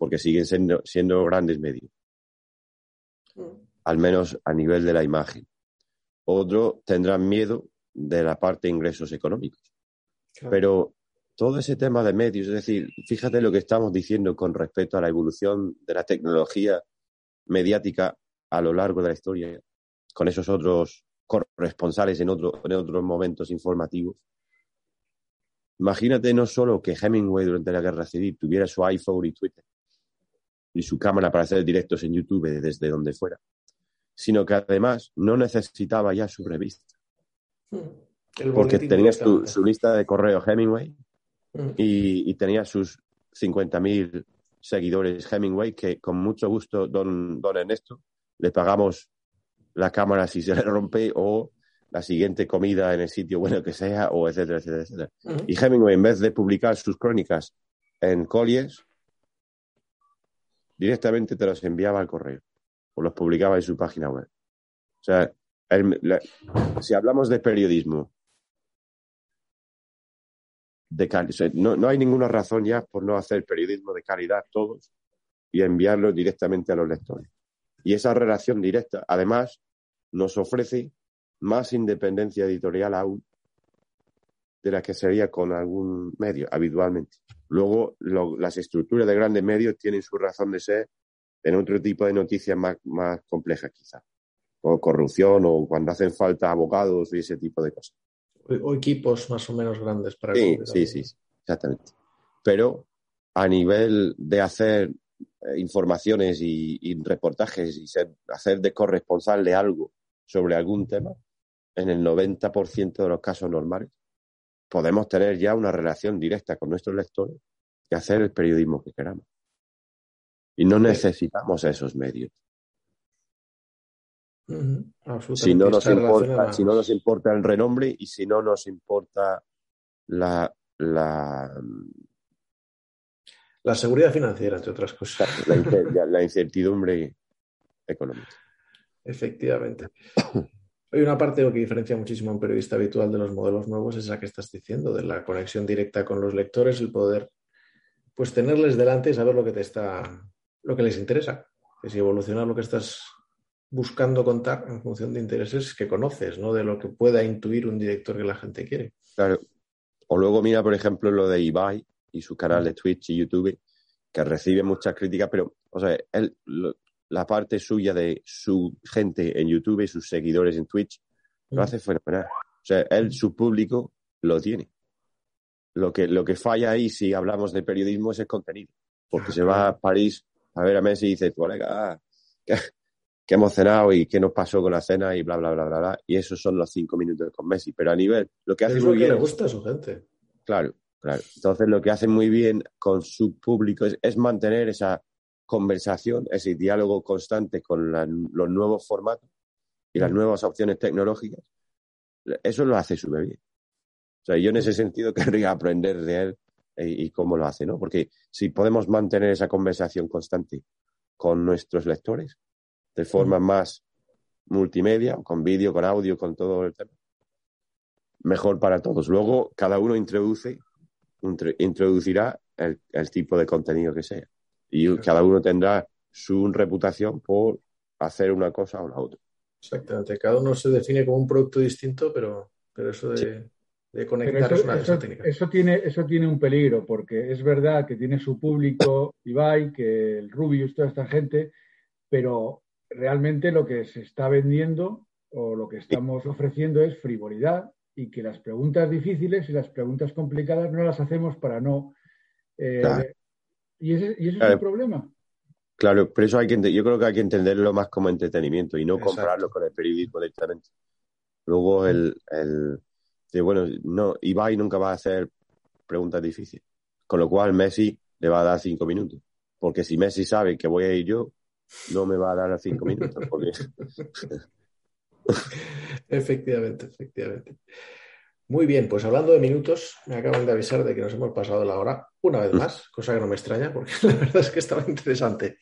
porque siguen siendo, siendo grandes medios. Mm. Al menos a nivel de la imagen. Otro tendrán miedo de la parte de ingresos económicos. Pero todo ese tema de medios, es decir, fíjate lo que estamos diciendo con respecto a la evolución de la tecnología mediática a lo largo de la historia, con esos otros corresponsales en, en otros momentos informativos. Imagínate no solo que Hemingway durante la guerra civil tuviera su iPhone y Twitter y su cámara para hacer directos en YouTube desde donde fuera, sino que además no necesitaba ya su revista. Hmm. porque tenía su, lista de correo Hemingway hmm. y, tenía sus 50.000 seguidores Hemingway que con mucho gusto, don, don Ernesto, le pagamos la cámara si se le rompe o la siguiente comida en el sitio bueno que sea, o etcétera, etcétera, etcétera. Y Hemingway, en vez de publicar sus crónicas en Colliers, directamente te los enviaba al correo o los publicaba en su página web. O sea, si hablamos de periodismo, de no, no hay ninguna razón ya por no hacer periodismo de calidad todos y enviarlo directamente a los lectores. Y esa relación directa, además, nos ofrece más independencia editorial aún de la que sería con algún medio habitualmente. Luego, las estructuras de grandes medios tienen su razón de ser en otro tipo de noticias más, más complejas, quizás. O corrupción, o cuando hacen falta abogados y ese tipo de cosas. O, equipos más o menos grandes para Sí, sí, sí, exactamente. Pero a nivel de hacer eh, informaciones y, reportajes y ser, hacer de corresponsal de algo sobre algún tema, en el 90% de los casos normales, podemos tener ya una relación directa con nuestros lectores y hacer el periodismo que queramos. Y no necesitamos esos medios. si, no nos importa, si no nos importa el renombre y si no nos importa la, la, la seguridad financiera, entre otras cosas. La, incertidumbre económica. Efectivamente. Hay una parte que diferencia muchísimo a un periodista habitual de los modelos nuevos, es la que estás diciendo, de la conexión directa con los lectores, el poder pues tenerles delante y saber lo que te está, lo que les interesa. Que si evolucionar lo que estás buscando contar en función de intereses que conoces, no de lo que pueda intuir un director que la gente quiere. Claro. O luego mira, por ejemplo, lo de Ibai y su canal de Twitch y YouTube, que recibe muchas críticas, pero, o sea, él, la parte suya de su gente en YouTube y sus seguidores en Twitch lo mm. hace fenomenal. O sea, él, su público, lo tiene. Lo que, lo que falla ahí, si hablamos de periodismo, es el contenido. Porque se va a París a ver a Messi y dice, colega, qué, hemos cenado y qué nos pasó con la cena y bla, bla, bla, bla, bla. Y esos son los cinco minutos con Messi. Pero a nivel, lo que hace es muy bien. le gusta a su gente. Claro, claro. Entonces, lo que hace muy bien con su público es mantener esa conversación, ese diálogo constante con los nuevos formatos y las mm. nuevas opciones tecnológicas, eso lo hace súper bien. O sea, yo en ese sentido querría aprender de él y, cómo lo hace, ¿no? Porque si podemos mantener esa conversación constante con nuestros lectores de forma mm. más multimedia, con vídeo, con audio, con todo el tema, mejor para todos. Luego, cada uno introduce, introducirá el tipo de contenido que sea y cada uno tendrá su reputación por hacer una cosa o la otra. Exactamente, cada uno se define como un producto distinto, pero, pero eso de, conectar es una eso, técnica. Eso tiene, eso tiene un peligro, porque es verdad que tiene su público, Ibai, que el Rubius, toda esta gente, pero realmente lo que se está vendiendo o lo que estamos ofreciendo es frivolidad y que las preguntas difíciles y las preguntas complicadas no las hacemos para no eh, y ese, y es el problema. Claro, pero eso hay que yo creo que hay que entenderlo más como entretenimiento y no comprarlo con el periodismo directamente. Luego el, el bueno, no, Ibai nunca va a hacer preguntas difíciles. Con lo cual Messi le va a dar cinco minutos. porque si Messi sabe que voy a ir yo, no me va a dar a cinco minutos. efectivamente, efectivamente. Muy bien, pues hablando de minutos, me acaban de avisar de que nos hemos pasado la hora una vez más, cosa que no me extraña porque la verdad es que estaba interesante.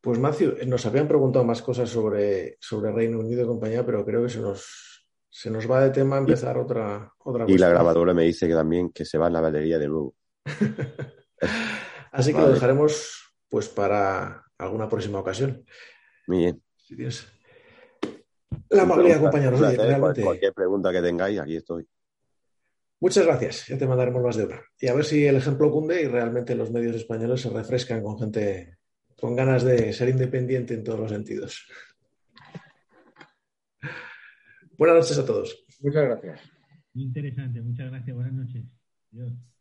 Pues Matthew, nos habían preguntado más cosas sobre, sobre Reino Unido y compañía, pero creo que se nos, se nos va de tema empezar otra, otra Y la grabadora me dice que también que se va en la batería de nuevo. Así que lo dejaremos pues para alguna próxima ocasión. Muy bien. Si tienes la amabilidad de acompañarnos. realmente... Cualquier pregunta que tengáis, aquí estoy. Muchas gracias. Ya te mandaremos más de una. Y a ver si el ejemplo cunde y realmente los medios españoles se refrescan con gente con ganas de ser independiente en todos los sentidos. Buenas noches a todos. Muchas gracias. Muy interesante. Muchas gracias. Buenas noches. Adiós.